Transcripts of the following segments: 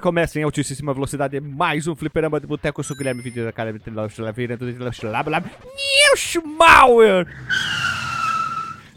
Começa em altíssima velocidade mais um fliperama de boteco. Eu sou o Guilherme Vídeo da cara de Schmauer.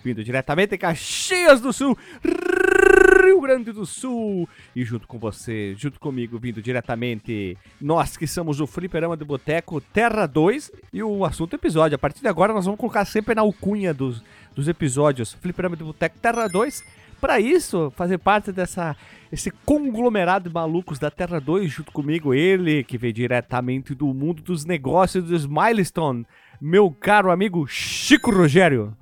Vindo diretamente de Caxias do Sul, Rio Grande do Sul. E junto com você, junto comigo, vindo diretamente, nós que somos o Fliperama de Boteco Terra 2 e o assunto episódio. A partir de agora nós vamos colocar sempre na alcunha dos, dos episódios Fliperama de Boteco Terra 2. Para isso, fazer parte dessa esse conglomerado de malucos da Terra 2, junto comigo, ele que veio diretamente do mundo dos negócios dos Milestone, meu caro amigo Chico Rogério.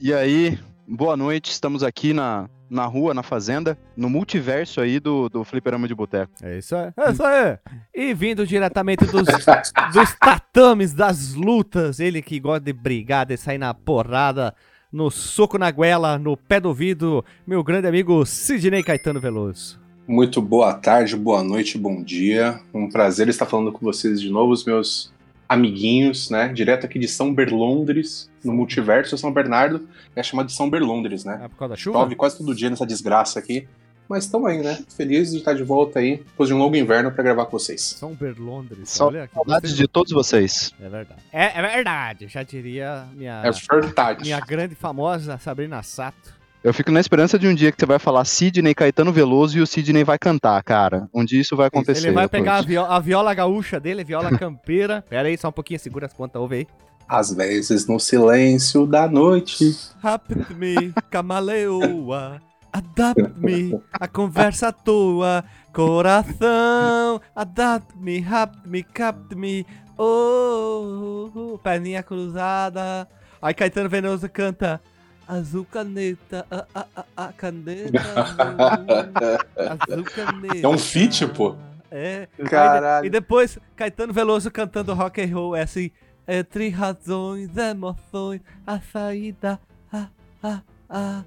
E aí, boa noite, estamos aqui na, na rua, na fazenda, no multiverso aí do, do Fliperama de Boteco. É isso aí. É isso aí. E vindo diretamente dos, dos tatames, das lutas, ele que gosta de brigar, de sair na porrada, no soco na goela, no pé do ouvido, meu grande amigo Sidney Caetano Veloso. Muito boa tarde, boa noite, bom dia. Um prazer estar falando com vocês de novo, os meus amiguinhos, né? Direto aqui de São Berlondres, no multiverso São Bernardo, é chamado de São Berlondres, né? É por causa da chuva? Chove quase todo dia nessa desgraça aqui. Mas estamos aí, né? Feliz de estar de volta aí, depois de um longo inverno para gravar com vocês. São Berlondres. Só olha que saudades de todos vocês. É verdade. É, é verdade, já diria minha, É verdade. minha grande famosa Sabrina Sato. Eu fico na esperança de um dia que você vai falar Sidney Caetano Veloso e o Sidney vai cantar, cara. Um dia isso vai acontecer. Ele vai pegar a viola, a viola gaúcha dele, viola campeira. Pera aí, só um pouquinho, segura as contas, ouve aí. Às vezes no silêncio da noite. Rapid me, camaleoa. Adapt me, a conversa à toa. Coração, adapt me, rapt me, capt me. Oh, oh, oh, perninha cruzada. Aí Caetano Venoso canta. Azul caneta, a, a, a, a caneta. azul, caneta. É um feat, pô. É. Caralho. E depois, Caetano Veloso cantando rock and roll, é assim, entre razões, emoções, a saída, ah, ah, ah,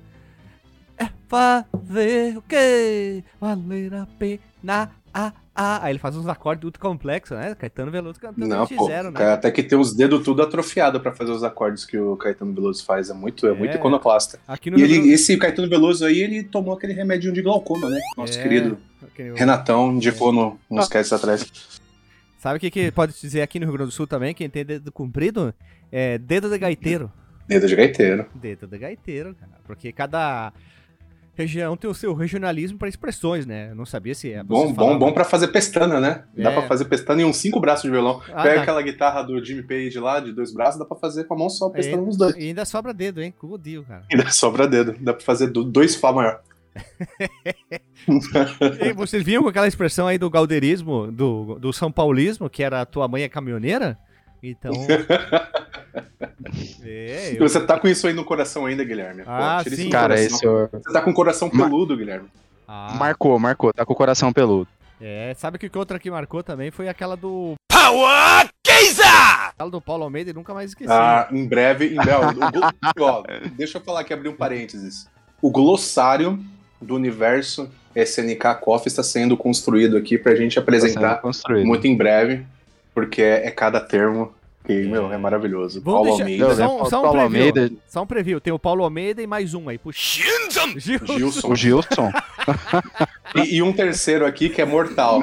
é fazer o quê? Valer a pena, ah, ah. Aí ele faz uns acordes ultra complexos, né? Caetano Veloso cantando Não, pô, X0, né? até que tem os dedos tudo atrofiado pra fazer os acordes que o Caetano Veloso faz. É muito, é, muito É. iconoclasta. Aqui no E ele, esse Caetano Veloso aí, ele tomou aquele remedinho de glaucoma, né? Nosso É, querido Renatão indicou no, uns casts atrás. Sabe o que, que pode dizer aqui no Rio Grande do Sul também? Quem tem dedo comprido? É dedo de gaiteiro. Dedo de gaiteiro. Dedo de gaiteiro, cara. Porque cada região tem o seu regionalismo para expressões, né? Eu não sabia se é. Bom, bom, bom pra fazer pestana, né? Dá É. pra fazer pestana em uns cinco braços de violão. Ah, Pega tá. aquela guitarra do Jimmy Page lá, de dois braços, dá pra fazer com a mão só, pestana É. nos dois. E ainda sobra dedo, hein? Com o Dio, cara. Ainda sobra dedo. Dá pra fazer do- dois Fá maior. E vocês viram com aquela expressão aí do gauderismo, do, do São Paulismo, que era tua mãe é caminhoneira? Então. é, eu... você tá com isso aí no coração ainda, Guilherme. Pô, Ah, isso sim. Cara, coração. isso Você tá com o coração peludo, Guilherme. Ah, marcou, marcou. Tá com o coração peludo. é, sabe que que outra que marcou também foi aquela do. Power Keiza! Aquela do Paulo Almeida e nunca mais esqueci. Ah, em breve, em breve. ó, deixa eu falar aqui, abrir um parênteses. O glossário do universo SNK Coffee está sendo construído aqui pra gente Tá apresentar muito em breve, porque é, é cada termo que, meu, é maravilhoso. Vamos Paulo deixar- Almeida, Não, Só um- só um Paulo preview. Almeida, Só um preview. Tem o Paulo Almeida e mais um aí. Puxa. Gilson. Gilson. o Gilson. E, e um terceiro aqui que é mortal.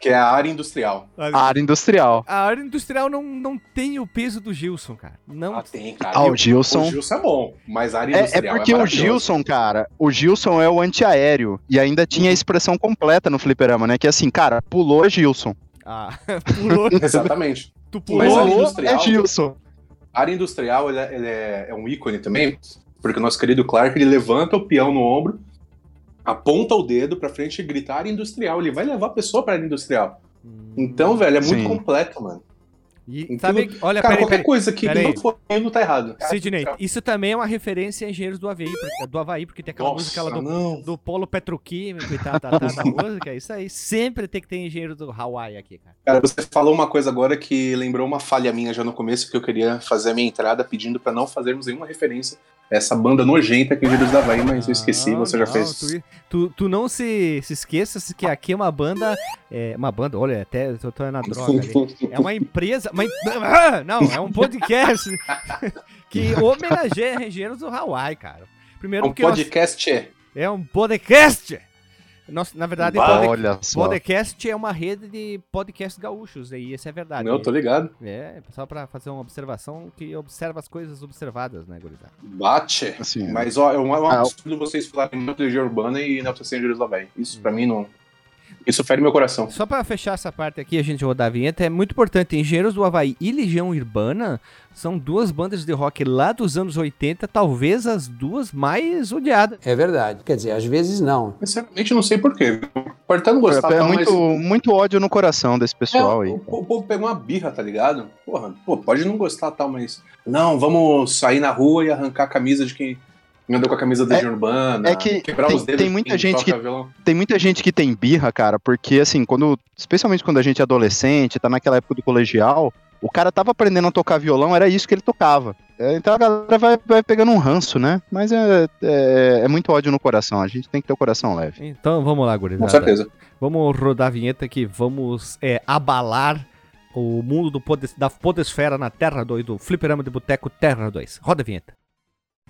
Que é a área industrial. A área industrial. A área industrial não, não tem o peso do Gilson, cara. Não. Ah, tem, cara. Ah, o Gilson. O Gilson é bom, mas a área É, é industrial é, porque o maravilhoso. Gilson, cara, o Gilson é o antiaéreo. E ainda tinha a expressão completa no fliperama, né? Que assim, cara, pulou é Gilson. Ah, pulou. Exatamente. Tu Mas pulou. a Pulou industrial- é Gilson. A área industrial ele é, ele é- é um ícone também, porque o nosso querido Clark ele levanta o peão no ombro, aponta o dedo pra frente e grita área industrial. Ele vai levar a pessoa pra área industrial. Então, velho, é muito Sim. completo, mano. E, Então, sabe, olha, Cara, peraí, qualquer peraí. coisa que, peraí. não for não tá errado. Sidney, isso também é uma referência a engenheiros do Havaí, porque, do Havaí, porque tem aquela música lá Nossa, do, do polo petroquímico e tal, tá, tá, da música. Isso aí sempre tem que ter engenheiro do Hawaii aqui, cara. Cara, você falou uma coisa agora que lembrou uma falha minha já no começo, que eu queria fazer a minha entrada pedindo pra não fazermos nenhuma referência a essa banda nojenta que é Engenheiros da Havaí, mas eu esqueci, Não, você já não, fez. Tu, tu, tu não se, se esqueça que aqui é uma banda. É, uma banda, olha, até eu tô na droga ali. É uma empresa. Uma, em- Ah, não, é um podcast que homenageia engenheiros do Hawaii, cara. Primeiro Um porque nós- podcast é. um podcast Nossa, na verdade, Bah, só. podcast é uma rede de podcasts gaúchos, e isso é verdade. Eu tô ligado. É, só pra fazer uma observação que observa as coisas observadas, né, gurizada? Bate. Assim, Mas, ó, é um, é um Ah, absurdo vocês falarem muito de Legião Urbana e Nelson Angeles lá, velho. Isso pra mim não. Isso fere meu coração. Só pra fechar essa parte aqui, a gente rodar a vinheta, é muito importante. Engenheiros do Havaí e Legião Urbana são duas bandas de rock lá dos anos 80, talvez as duas mais odiadas. É verdade. Quer dizer, às vezes não. Sinceramente, não sei porquê. É, gostar, é tal, muito, mas. muito ódio no coração desse pessoal É, aí. o, o povo pegou uma birra, tá ligado? Porra, pô, pode não gostar tal, mas. Não, vamos sair na rua e arrancar a camisa de quem andou com a camisa da É- Urbana. é que quebrar tem- os dedos tem muita quem gente que- violão. Tem muita gente que tem birra, cara, porque assim, quando. Especialmente quando a gente é adolescente, tá naquela época do colegial, o cara tava aprendendo a tocar violão, era isso que ele tocava. É, Então a galera vai, vai pegando um ranço, né? Mas é, é, é muito ódio no coração, a gente tem que ter o coração leve. Então vamos lá, Com gurizada. certeza. Vamos rodar a vinheta que vamos é, abalar o mundo do podes- da podesfera na Terra 2, do Fliperama de Boteco Terra 2. Roda a vinheta.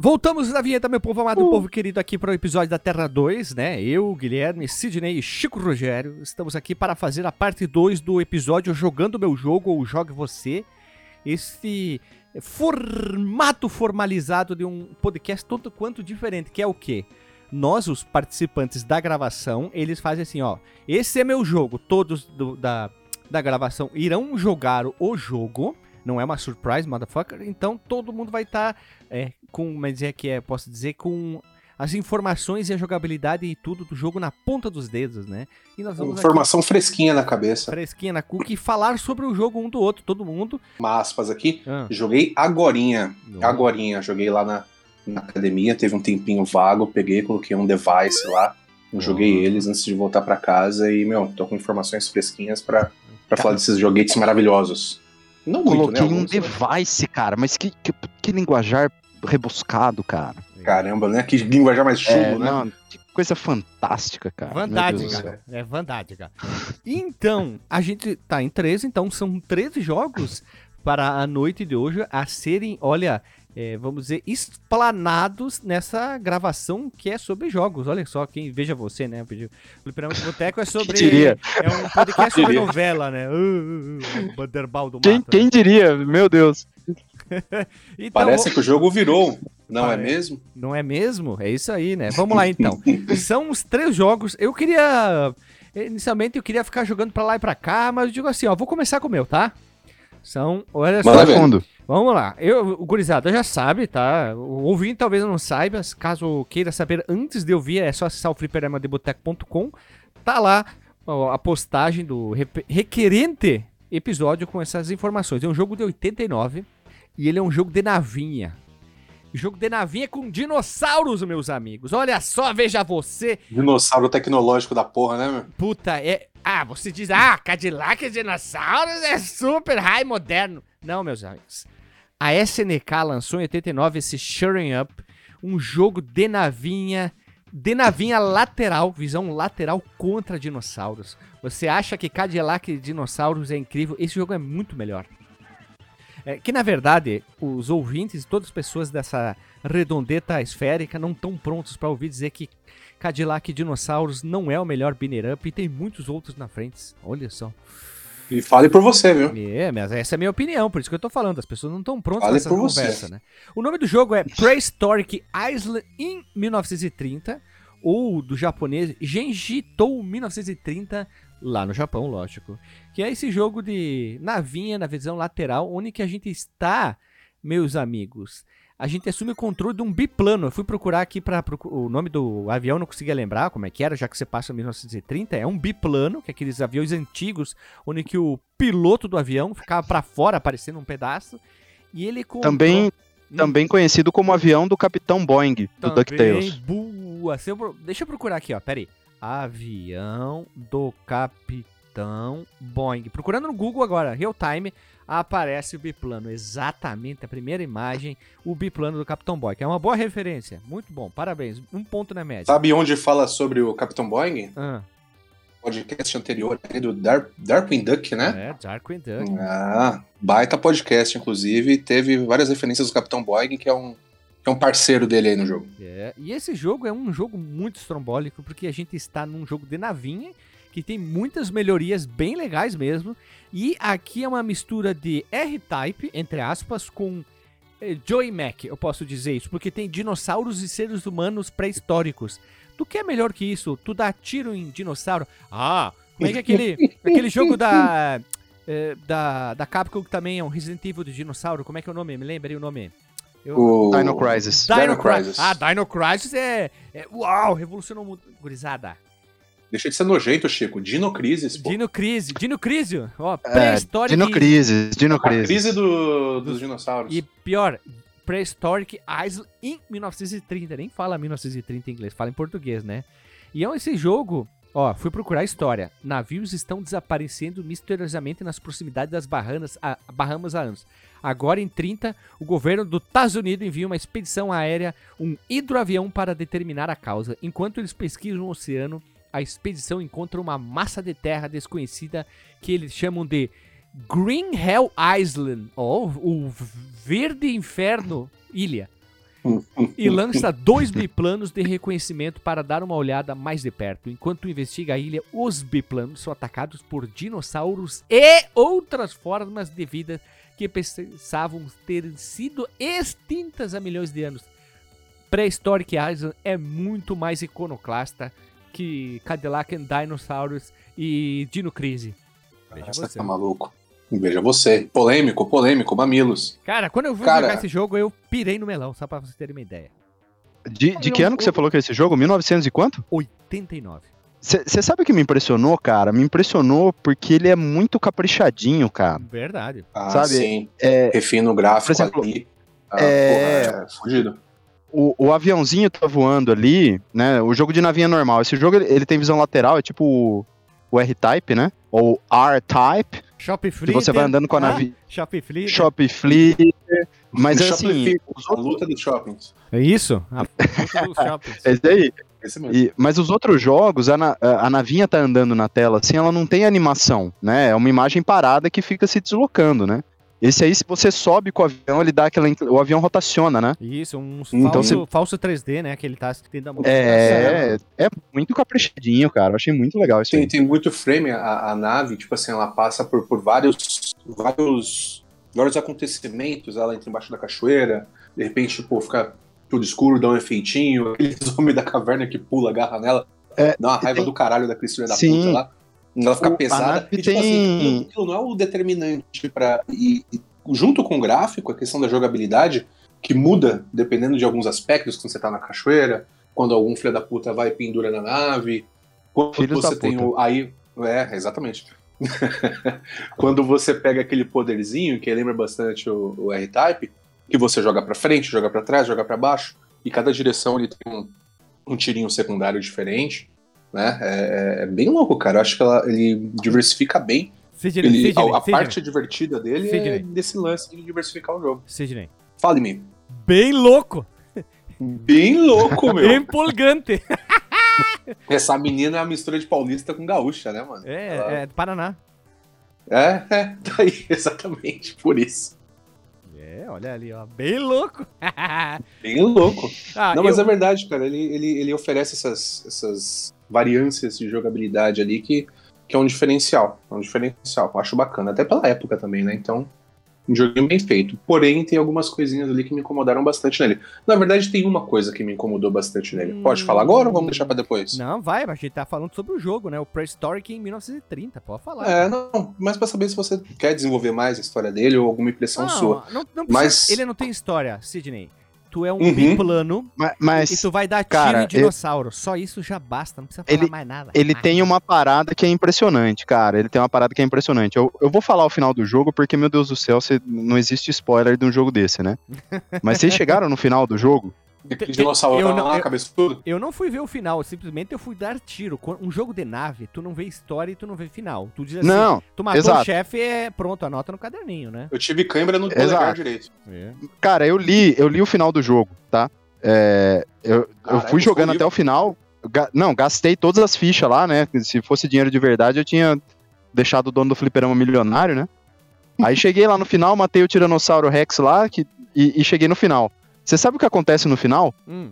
Voltamos na vinheta, meu povo amado, povo querido, aqui para o episódio da Terra 2, né? Eu, Guilherme, Sidney e Chico Rogério estamos aqui para fazer a parte 2 do episódio Jogando Meu Jogo ou Jogue Você. Esse formato formalizado de um podcast tanto quanto diferente, que é o quê? Nós, os participantes da gravação, eles fazem assim, ó. Esse é meu jogo. Todos do- da, da gravação irão jogar o jogo. Não é uma surprise, motherfucker. Então todo mundo vai estar é, com, mas é que é, posso dizer, com as informações e a jogabilidade e tudo do jogo na ponta dos dedos, né? E nós vamos aqui, Informação fresquinha na cabeça. fresquinha na cookie, falar sobre o jogo um do outro, todo mundo. Uma aspas aqui. Ah, Joguei agorinha. Não. Agorinha. Joguei lá na, na academia, teve um tempinho vago, peguei, coloquei um device lá. Joguei Uhum. eles antes de voltar pra casa e, meu, tô com informações fresquinhas pra, pra falar desses joguetes maravilhosos. Não muito, Coloquei né? um Alguns, device, cara, mas que, que, que linguajar rebuscado, cara. Caramba, né? Que linguajar mais chulo, É, né? não, que coisa fantástica, cara. Céu. É vantagem, cara. Então, a gente tá em 13, então são 13 jogos para a noite de hoje a serem, olha, é, vamos dizer, explanados nessa gravação que é sobre jogos. Olha só, quem veja você, né? O Fliperama de Boteco é sobre. diria? É um podcast sobre novela, né? Uh, uh, uh, Banderbal do Quem, Mato, quem diria? Meu Deus. Então, Parece que o jogo virou, não é mesmo? Não é mesmo? É isso aí, né? Vamos lá então. São os três jogos. Eu queria. Inicialmente eu queria ficar jogando pra lá e pra cá, mas eu digo assim, ó, vou começar com o meu, tá? São. Olha só. Fundo. Vamos lá. Eu, o Gurizada já sabe, tá? O ouvinte talvez não saiba. Caso queira saber antes de ouvir, é só acessar o fliperamadeboteco.com. Tá lá ó, a postagem do rep- requerente episódio com essas informações. É um jogo de 89 e ele é um jogo de navinha. Jogo de navinha com dinossauros, meus amigos. Olha só, veja você. Dinossauro tecnológico da porra, né, meu? Puta, é. Ah, você diz, ah, Cadillac e dinossauros é super high moderno. Não, meus amigos. A SNK lançou em 89 esse Shutting Up, um jogo de navinha, de navinha lateral, visão lateral contra dinossauros. Você acha que Cadillac e dinossauros é incrível? Esse jogo é muito melhor. É, que na verdade, os ouvintes, todas as pessoas dessa redondeta esférica não estão prontos para ouvir dizer que Cadillac e Dinossauros não é o melhor binner up e tem muitos outros na frente. Olha só. E fale por você, viu? É, mas essa é a minha opinião, por isso que eu tô falando. As pessoas não estão prontas para essa por você. conversa, né? O nome do jogo é Prehistoric Island in 1930, ou do japonês Genji Tou 1930, lá no Japão, lógico. Que é esse jogo de navinha na visão lateral, onde que a gente está, meus amigos, a gente assume o controle de um biplano. Eu fui procurar aqui para o nome do avião, não conseguia lembrar como é que era, já que você passa em 1930. É um biplano, que é aqueles aviões antigos, onde que o piloto do avião ficava para fora, aparecendo um pedaço. E ele control... Também, Hum. também conhecido como avião do Capitão Boeing, do Também, DuckTales. Boa. Eu Deixa eu procurar aqui, ó. Pera aí. Avião do Capitão Boeing. Procurando no Google agora, real time, aparece o biplano. Exatamente a primeira imagem, o biplano do Capitão Boeing. É uma boa referência. Muito bom. Parabéns. Um ponto na média. Sabe onde fala sobre o Capitão Boeing? Ah, Podcast anterior aí do Dar Darkwing Duck, né? é, Darkwing Duck. Ah, baita podcast, inclusive. Teve várias referências do Capitão Boeing, que é um, é um parceiro dele aí no jogo. É, e esse jogo é um jogo muito estrombólico, porque a gente está num jogo de navinha, que tem muitas melhorias bem legais mesmo. E aqui é uma mistura de R-Type, entre aspas, com eh, Joey Mac, eu posso dizer isso, porque tem dinossauros e seres humanos pré-históricos. Tu quer melhor que isso? Tu dá tiro em dinossauro? Ah, como é que é aquele, aquele jogo da, eh, da, da Capcom que também é um Resident Evil de dinossauro? Como é que é o nome? Me lembra aí o nome. Eu- O... Dino Crisis. Dino, Dino Crisis. Crisis. Ah, Dino Crisis é, é- Uau, revolucionou muito. Gurizada. Deixa de ser nojento, Chico. Dino Crisis, pô. Dino Crisis. Dino Crisis. Ó, É, pré-histórico. Dino Crisis, Dino A Crisis. crise do- dos dinossauros. E pior, Prehistoric Island em 1930. Nem fala 1930 em inglês, fala em português, né? E é esse jogo. Ó, fui procurar a história. Navios estão desaparecendo misteriosamente nas proximidades das Bahamas, a, Bahamas há anos. Agora, em 30, o governo dos Estados Unidos envia uma expedição aérea, um hidroavião para determinar a causa. Enquanto eles pesquisam o oceano, a expedição encontra uma massa de terra desconhecida que eles chamam de Green Hell Island, ou o Verde Inferno Ilha. E lança dois biplanos de reconhecimento para dar uma olhada mais de perto. Enquanto investiga a ilha, os biplanos são atacados por dinossauros e outras formas de vida que pensavam ter sido extintas há milhões de anos. Prehistoric Island é muito mais iconoclasta que Cadillac and Dinosaurs e Dino Crisis. Veja Você você. tá maluco. Veja você. Polêmico, polêmico, mamilos. Cara, quando eu fui Cara- jogar esse jogo, eu pirei no melão, só pra vocês terem uma ideia. De, de que ano que você falou que é esse jogo? 1900 e quanto? 89. Você sabe o que me impressionou, cara? Me impressionou porque ele é muito caprichadinho, cara. Verdade. Ah, Sabe, sim. É, Refino o gráfico por exemplo, ali. Ah, é- porra, é fudido. o, o aviãozinho tá voando ali, né? O jogo de navinha é normal. Esse jogo ele, ele tem visão lateral, é tipo o, o R-Type, né? Ou R-Type. Shop Flipper. você vai andando com a ah, navinha. Shop Flipper. Shop Flipper. Mas Shopping assim, Flipper, A luta dos shoppings. É isso? A luta dos shoppings. é isso aí. Esse mesmo. E- mas os outros jogos, a, na- a navinha tá andando na tela, assim, ela não tem animação, né? É uma imagem parada que fica se deslocando, né? Esse aí, se você sobe com o avião, ele dá aquela. O avião rotaciona, né? Isso, um Então falso, falso 3D, né? Que ele tá tendo a É, é muito caprichadinho, cara. Eu achei muito legal isso Tem, aí. tem muito frame, a, a nave, tipo assim, ela passa por, por vários, vários, vários acontecimentos, ela entra embaixo da cachoeira, de repente, tipo, fica tudo escuro, dá um efeitinho, aqueles homens da caverna que pula, agarra nela, É, dá uma raiva tem- do caralho da Cristina da Sim. puta lá. Ela fica O- pesada. E, tipo assim, tem- aquilo, aquilo não é o determinante pra. E, e junto com o gráfico, a questão da jogabilidade, que muda dependendo de alguns aspectos, quando você tá na cachoeira, quando algum filho da puta vai e pendura na nave, quando Filhos você tem puta. o. Aí. É, exatamente. quando você pega aquele poderzinho, que lembra bastante o, o R-Type, que você joga pra frente, joga pra trás, joga pra baixo, e cada direção ele tem um, um tirinho secundário diferente. Né? É, é- é bem louco, cara. Eu acho que ela- ele diversifica bem. Sidney, Ele, Sidney, a, a Sidney, parte divertida dele é Sidney. desse lance de diversificar o jogo. Sidney. Fale-me. Bem louco. Bem louco, meu. Empolgante. Essa menina é uma mistura de paulista com gaúcha, né, mano? É, Ela- é, Paraná. É, é, tá aí, exatamente, por isso. É, olha ali, ó. Bem louco. Bem louco. ah, Não, mas eu- é verdade, cara. Ele, ele, ele oferece essas, essas variâncias de jogabilidade ali que, que é um diferencial. É um diferencial. Eu acho bacana. Até pela época também, né? Então, um joguinho bem feito. Porém, tem algumas coisinhas ali que me incomodaram bastante nele. Na verdade, tem uma coisa que me incomodou bastante nele. Pode Hum. falar agora ou vamos deixar pra depois? Não, vai, mas a gente tá falando sobre o jogo, né? O Prehistoric em 1930, pode falar. É, não, mas pra saber se você quer desenvolver mais a história dele ou alguma impressão não, sua. Não, não precisa- Mas- Ele não tem história, Sidney. Tu é um Uhum. biplano Ma- e Mas tu vai dar tiro cara, em dinossauro. Só isso já basta, não precisa falar Ele- mais nada. ele tem uma parada que é impressionante, cara. Ele tem uma parada que é impressionante. Eu, eu vou falar o final do jogo porque, meu Deus do céu, você- não existe spoiler de um jogo desse, né? Mas vocês chegaram no final do jogo? Aquele dinossauro eu não- lá, eu- cabeçudo. Eu não fui ver o final, simplesmente eu fui dar tiro. Um jogo de nave, tu não vê história e tu não vê final. Tu diz assim, Não, tu matou exato. o chefe, é pronto, anota no caderninho, né? Eu tive câimbra no polegar Exato. direito. cara, eu li, eu li o final do jogo, tá? É, eu, eu fui jogando até o final. Ga- não, gastei todas as fichas lá, né? Se fosse dinheiro de verdade, eu tinha deixado o dono do fliperama milionário, né? Aí cheguei lá no final, matei o Tiranossauro Rex lá que, e, e cheguei no final. Você sabe o que acontece no final? Hum.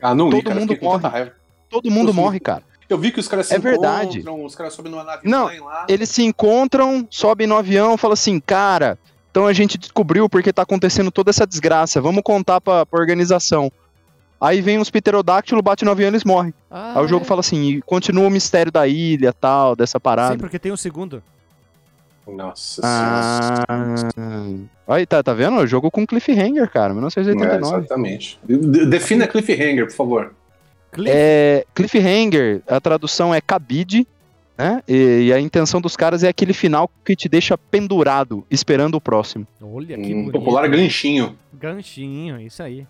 Ah, não li, Todo cara. mundo morre. Todo mundo Eu morre, cara. Eu vi que os caras se É verdade. encontram, os caras sobem numa nave Não, lá. Eles se encontram, sobem no avião, falam assim, cara, então a gente descobriu porque tá acontecendo toda essa desgraça, vamos contar pra, pra organização. Aí vem uns pterodáctilos, bate no avião e eles morrem. Ah, Aí o jogo é. fala assim, e continua o mistério da ilha, tal, dessa parada. Sim, porque tem um segundo. Nossa Ah, senhora. aí tá, tá vendo? O jogo com cliffhanger, cara, É, 1989. exatamente. De- Defina cliffhanger, por favor. Cliff. É, cliffhanger, a tradução é cabide, né? E, e a intenção dos caras é aquele final que te deixa pendurado, esperando o próximo. Olha que Um bonito. popular ganchinho. Ganchinho, isso aí.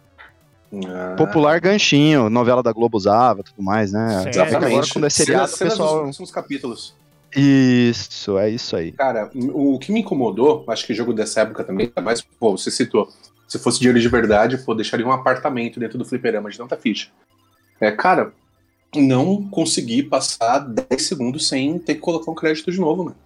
Ah, Popular ganchinho, novela da Globo usava, tudo mais, né? Exatamente. Agora quando é seriado, o pessoal... dos próximos capítulos. Isso, é isso aí. Cara, o que me incomodou, acho que jogo dessa época também, mas, pô, você citou. Se fosse dinheiro de verdade, pô, deixaria um apartamento dentro do fliperama de tanta ficha. É, cara, não consegui passar 10 segundos sem ter que colocar um crédito de novo, mano.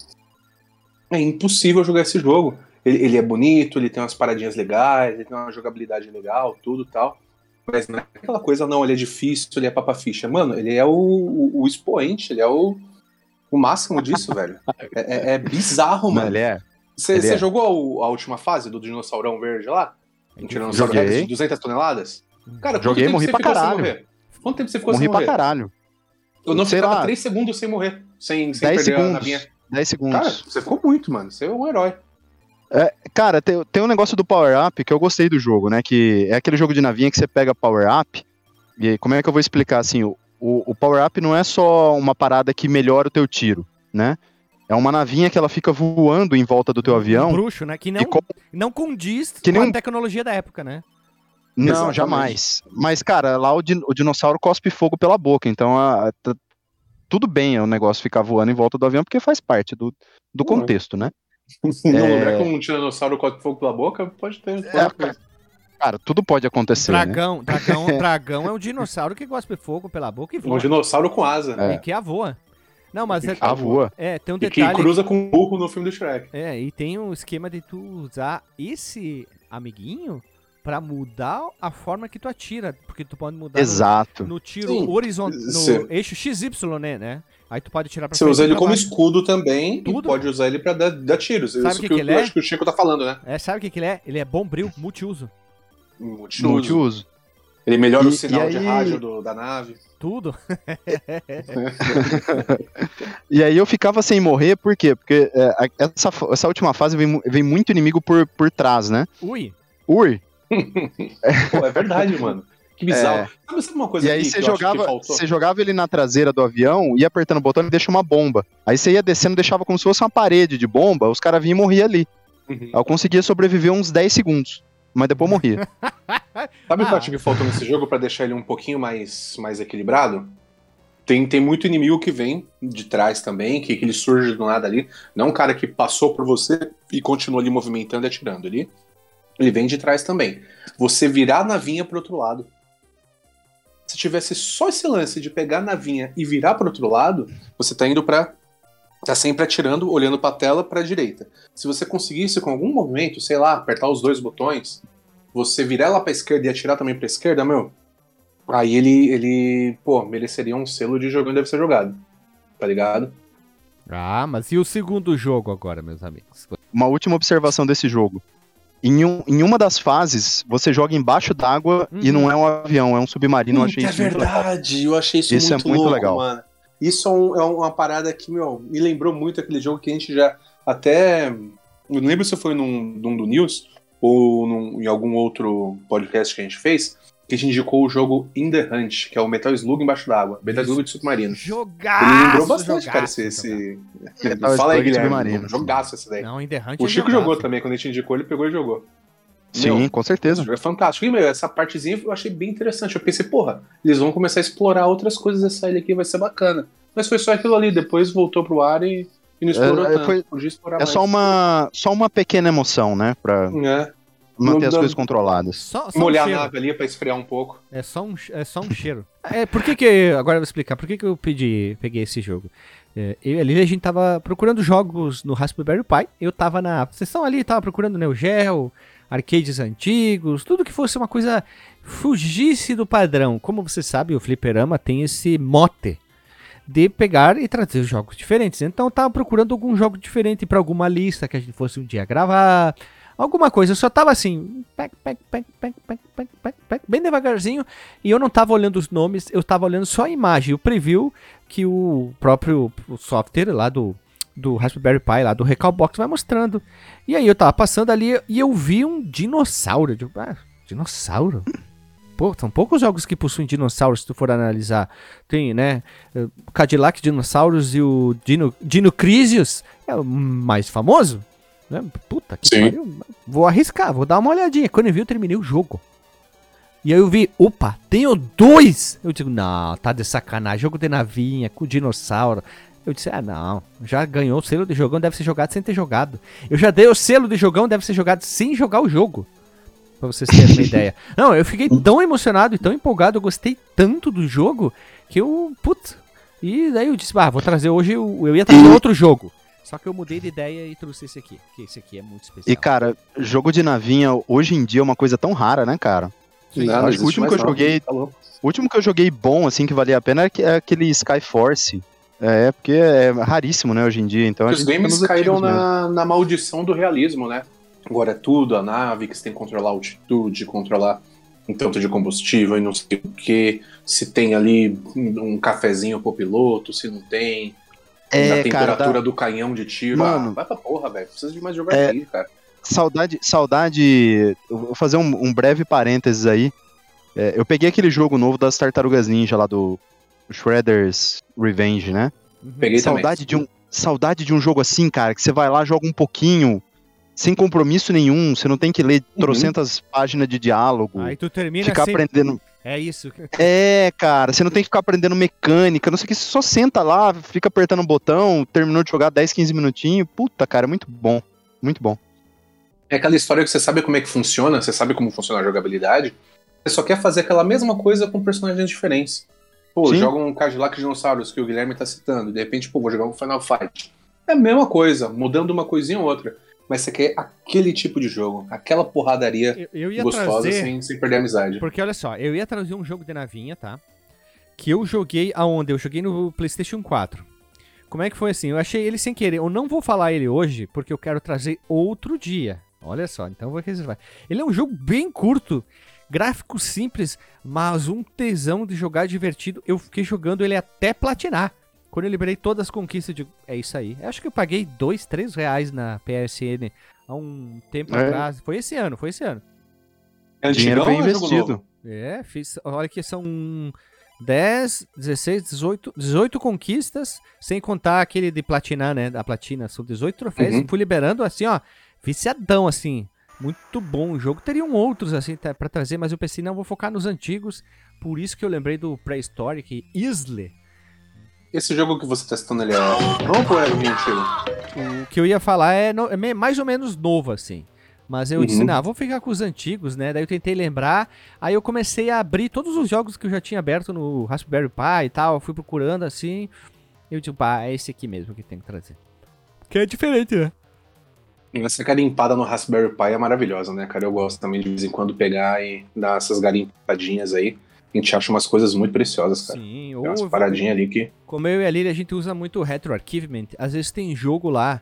É impossível jogar esse jogo. Ele, ele é bonito, ele tem umas paradinhas legais, ele tem uma jogabilidade legal, tudo tal. Mas não é aquela coisa, não, ele é difícil, ele é papa ficha. Mano, ele é o, o, o expoente, ele é o, o máximo disso, velho. É, é- é bizarro, mano. ele é. Você é. jogou a última fase do dinossaurão verde lá? Um tiranossauro Joguei. rex de 200 toneladas? Cara, Joguei, morri pra caralho. morrer? Quanto tempo você ficou Morri sem pra morrer? caralho. Eu não Sei ficava lá. 3 segundos sem morrer, sem, sem 10 perder a segundos. navinha. 10 segundos. Cara, você ficou muito, mano. Você é um herói. Cara, tem, tem um negócio do Power Up que eu gostei do jogo, né? Que é aquele jogo de navinha que você pega Power Up. E aí, como é que eu vou explicar assim? O, o, o Power Up não é só uma parada que melhora o teu tiro, né? É uma navinha que ela fica voando em volta do teu Um avião. bruxo, né? Que não, com- não condiz Que nem com a um- tecnologia da época, né? Não, Exatamente. jamais. Mas, cara, lá o, din- o dinossauro cospe fogo pela boca, então a- tá- tudo bem o negócio ficar voando em volta do avião, porque faz parte do, do Uhum. contexto, né? Num É. lugar com um tiranossauro com fogo pela boca, pode ter. É, Cara, tudo pode acontecer, né? Dragão, dragão, dragão é um dinossauro que gosta de fogo pela boca e Um voa. dinossauro com asa. É. E que avoa. Não, mas é, A voa. é, tem um E que detalhe. cruza com um burro no filme do Shrek. É, e tem um esquema de tu usar esse amiguinho pra mudar a forma que tu atira. Porque tu pode mudar no- Exato. no, tiro Sim. horizontal, no Cê- eixo XY, né, né? Aí tu pode tirar pra Você usa ele como escudo também Tudo. e pode usar ele pra dar, dar tiros. Sabe Isso o que que, que eu ele é? acho que o Chico tá falando, né? É, sabe o que, que ele é? Ele é bombril, multiuso. Multiuso. Multiuso. Ele melhora o E- sinal e de aí- rádio do- da nave. Tudo. E aí eu ficava sem morrer, por quê? Porque é, essa, essa última fase vem, vem muito inimigo por, por trás, né? Ui. Ui, Pô, é verdade, mano. Que bizarro. É. Sabe, sabe uma coisa e aí você jogava, você jogava ele na traseira do avião, ia apertando o botão e deixa uma bomba. Aí você ia descendo, deixava como se fosse uma parede de bomba, os caras vinham e morriam ali. Uhum. Aí eu conseguia sobreviver uns 10 segundos, mas depois morria. Sabe o que Ah. eu acho que faltou nesse jogo pra deixar ele um pouquinho mais, mais equilibrado? Tem, tem muito inimigo que vem de trás também, que, que ele surge do nada ali. Não um cara que passou por você e continua ali movimentando e atirando ali. Ele vem de trás também. Você virar a navinha pro outro lado. Se tivesse só esse lance de pegar a navinha e virar pro outro lado, você tá indo pra. Tá sempre atirando, olhando pra tela pra direita. Se você conseguisse com algum movimento, sei lá, apertar os dois botões, você virar ela pra esquerda e atirar também pra esquerda, meu. Aí ele, ele, pô, mereceria um selo de jogando deve ser jogado. Tá ligado? Ah, mas e o segundo jogo agora, meus amigos? Uma última observação desse jogo. Em, um- em uma das fases, você joga embaixo d'água e Uhum. não é um avião, é um submarino. Eu achei isso é muito legal. verdade, eu achei isso, Isso é muito, muito louco, legal. mano. Isso é, um- é uma parada que, meu, me lembrou muito aquele jogo que a gente já até. Eu não lembro se foi num, num do News, ou num- em algum outro podcast que a gente fez, que a gente indicou o jogo In The Hunt, que é o Metal Slug embaixo d'água. Metal Slug de submarino. Jogaço! Ele lembrou bastante, cara, jogaço, esse. esse... Metal Fala aí, Guilherme. submarino. Jogaço essa daí. Não, In The Hunt O é Chico jogaço. jogou também, quando a gente indicou, ele pegou e jogou. Sim, Meu, com certeza. É fantástico. E, meu, essa partezinha eu achei bem interessante. Eu pensei, porra, eles vão começar a explorar outras coisas dessa ilha aqui, vai ser bacana. Mas foi só aquilo ali, depois voltou pro ar e, e não explorou É, é, tanto. foi- É mais. só uma, só uma pequena emoção, né? Pra É, manter as Não- coisas controladas. Só, só um molhar a cheiro. nave ali pra esfriar um pouco. É só um, é só um cheiro. É, por que que... Agora eu vou explicar. Por que que eu pedi, peguei esse jogo? É, eu e a a gente tava procurando jogos no Raspberry Pi. Eu tava na sessão ali, tava procurando Neo Geo, arcades antigos, tudo que fosse uma coisa fugisse do padrão. Como você sabe, o Fliperama tem esse mote de pegar e trazer jogos diferentes. Então eu tava procurando algum jogo diferente para alguma lista que a gente fosse um dia gravar, alguma coisa. Eu só tava assim, bem devagarzinho, e eu não tava olhando os nomes, eu tava olhando só a imagem, o preview que o próprio software lá do do Raspberry Pi lá do Recalbox vai mostrando. E aí eu tava passando ali e eu vi um dinossauro. Eu digo, ah, dinossauro? Pô, são poucos jogos que possuem dinossauros, se tu for analisar. Tem, né? eh, Cadillac Dinossauros e o Dino, Dino Crisius é o mais famoso. Né? Puta que Sim. pariu. Vou arriscar, vou dar uma olhadinha. Quando eu vi, eu terminei o jogo. E aí eu vi, opa, tenho dois! Eu digo, não, tá de sacanagem. Jogo de navinha, com dinossauro. Eu disse, ah, não, já ganhou o selo de jogão, deve ser jogado sem ter jogado. Eu já dei o selo de jogão, deve ser jogado sem jogar o jogo. Pra vocês terem uma ideia. Não, eu fiquei tão emocionado e tão empolgado, eu gostei tanto do jogo, que eu, putz. E daí eu disse, ah, vou trazer hoje, o- eu ia trazer outro jogo. Só que eu mudei de ideia e trouxe esse aqui, que esse aqui é muito especial. E, cara, jogo de navinha hoje em dia é uma coisa tão rara, né, cara? Sim. Não, acho não que o último que eu não. joguei- Tá. O último que eu joguei bom, assim, que valia a pena é é aquele Skyforce. É, porque é raríssimo, né, hoje em dia. Então a Os games caíram na, na maldição do realismo, né? Agora é tudo, a nave, que você tem que controlar a altitude, controlar um tanto de combustível e não sei o que. Se tem ali um cafezinho pro piloto, se não tem. É, cara, temperatura dá- do canhão de tiro. Mano. ah, vai pra porra, velho. Precisa de mais jogar É. aí, cara. Saudade, saudade. Eu vou fazer um, um breve parênteses aí. É, eu peguei aquele jogo novo das Tartarugas Ninja lá do Shredder's Revenge, né? Uhum. Peguei Saudade de, também. um, saudade de um jogo assim, cara, que você vai lá, joga um pouquinho, sem compromisso nenhum, você não tem que ler Uhum. trocentas páginas de diálogo, Aí tu termina ficar aprendendo. é isso. É, cara, você não tem que ficar aprendendo mecânica, não sei o que, você só senta lá, fica apertando um botão, terminou de jogar 10, 15 minutinhos. Puta, cara, é muito bom. Muito bom. É aquela história que você sabe como é que funciona, você sabe como funciona a jogabilidade, você só quer fazer aquela mesma coisa com personagens diferentes. Pô, Sim. joga um Cadillac Dinossauros que o Guilherme tá citando, de repente, pô, vou jogar um Final Fight. É a mesma coisa, mudando uma coisinha ou outra. Mas você quer aquele tipo de jogo, aquela porradaria Eu, eu ia gostosa trazer, sem, sem perder a amizade. porque olha só, eu ia trazer um jogo de navinha, tá? Que eu joguei aonde? Eu joguei no PlayStation 4. Como é que foi assim? Eu achei ele sem querer. Eu não vou falar ele hoje, porque eu quero trazer outro dia. Olha só, então eu vou reservar. Ele é um jogo bem curto, gráfico simples, mas um tesão de jogar divertido. Eu fiquei jogando ele até platinar. Quando eu liberei todas as conquistas, digo, é isso aí. Eu acho que eu paguei dois, três reais na PSN há um tempo É. atrás. Foi esse ano, foi esse ano. É Dinheiro bem é investido. É, fiz. Olha que são 10, 16, 18, 18 conquistas, sem contar aquele de platinar, né? Da platina. São 18 troféus. Uhum. Fui liberando assim, ó. Viciadão, assim. Muito bom o jogo. Teriam outros, assim, tá, pra trazer, mas eu pensei, não, vou focar nos antigos. Por isso que eu lembrei do Prehistoric Isle. Esse jogo que você tá citando, ele é novo ou é antigo? O que eu ia falar é, no- é mais ou menos novo, assim. Mas eu disse, Uhum. não, vou ficar com os antigos, né? Daí eu tentei lembrar. Aí eu comecei a abrir todos os jogos que eu já tinha aberto no Raspberry Pi e tal. Eu fui procurando assim. E eu digo, pá, é esse aqui mesmo que tem que trazer. Que é diferente, né? Essa garimpada no Raspberry Pi é maravilhosa, né, cara? Eu gosto também de vez em quando pegar e dar essas garimpadinhas aí. A gente acha umas coisas muito preciosas, cara. Sim, Tem umas ou paradinhas ali que. como eu e a Lili, a gente usa muito Retro Archivement. Às vezes tem jogo lá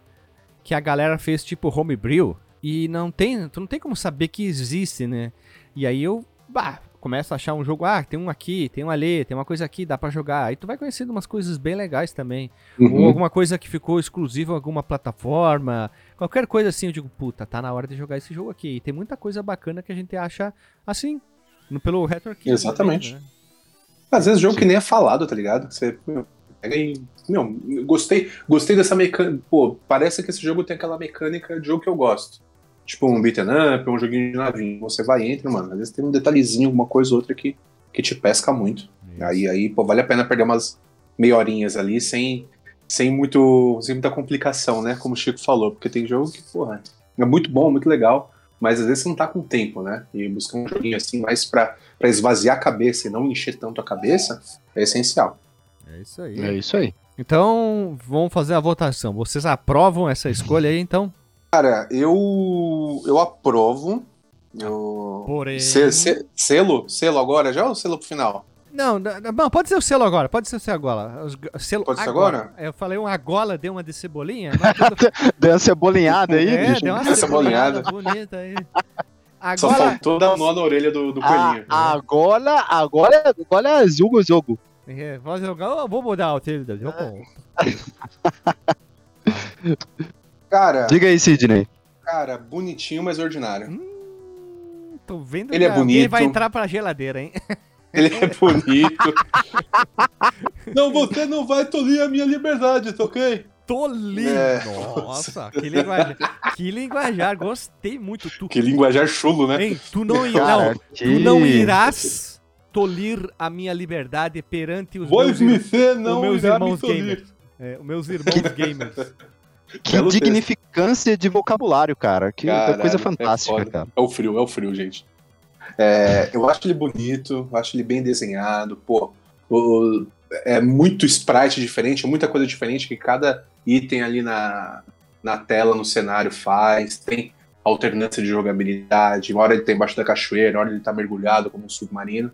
que a galera fez tipo homebrew e não tem, tu não tem como saber que existe, né? E aí eu, bah, começa a achar um jogo, ah, tem um aqui, tem um ali, tem uma coisa aqui, dá pra jogar. Aí tu vai conhecendo umas coisas bem legais também. Ou Uhum. alguma coisa que ficou exclusiva em alguma plataforma. Qualquer coisa assim, eu digo, puta, tá na hora de jogar esse jogo aqui. E tem muita coisa bacana que a gente acha assim, no, pelo Retro Arcade Exatamente. né? Às vezes jogo que nem é falado, tá ligado? Você pega e. Meu, gostei, gostei dessa mecânica. Pô, parece que esse jogo tem aquela mecânica de jogo que eu gosto. Tipo um beat'em up, um joguinho de navinho. Você vai e entra, mano. Às vezes tem um detalhezinho, alguma coisa ou outra que, que te pesca muito. Aí, aí, pô, vale a pena perder umas meia horinhas ali sem, sem, muito, sem muita complicação, né? Como o Chico falou. Porque tem jogo que, porra, é muito bom, muito legal. Mas às vezes você não tá com tempo, né? E buscar um joguinho assim mais pra, pra esvaziar a cabeça e não encher tanto a cabeça é essencial. É isso aí. É isso aí. Então, vamos fazer a votação. Vocês aprovam essa escolha aí, então? Cara, eu. Eu aprovo. Eu... Porém. Se- se- selo? Selo agora já ou selo pro final? Não, não, não, pode ser o selo agora, pode ser o selo agora. Os- Selo Pode ser agora? Eu falei uma gola, deu uma de cebolinha, tudo... Deu uma cebolinhada aí, é, bicho. deu uma Cebolinhada. cebolinhada bonita aí. Só Agora, faltou dar um nó na orelha do, do Ah, coelhinho. agora, agora, agora é jogo, jogo. é, vou jogar, eu vou mudar o trilho do jogo. Cara, Diga aí, Sidney. cara, bonitinho, mas ordinário. Hum, tô vendo Ele é bonito. vai entrar pra geladeira, hein? Ele é bonito. não, você não vai tolir a minha liberdade, tá ok? Lindo. É. Nossa, que linguajar. que linguajar, gostei muito. Tu, Que linguajar chulo, né? hein, tu não, Cara, não, que... tu não irás tolir a minha liberdade perante os meus, ir- ser os meus irmãos gamers. É, os meus irmãos gamers. Que Belo texto. dignificância de vocabulário, cara. Que Caralho, coisa é fantástica, foda. cara. É o frio, é o frio, gente. É, eu acho ele bonito, acho ele bem desenhado, pô. o- é muito sprite diferente, muita coisa diferente que cada item ali na, na tela, no cenário faz. Tem alternância de jogabilidade. Uma hora ele tá embaixo da cachoeira, uma hora ele tá mergulhado como um submarino.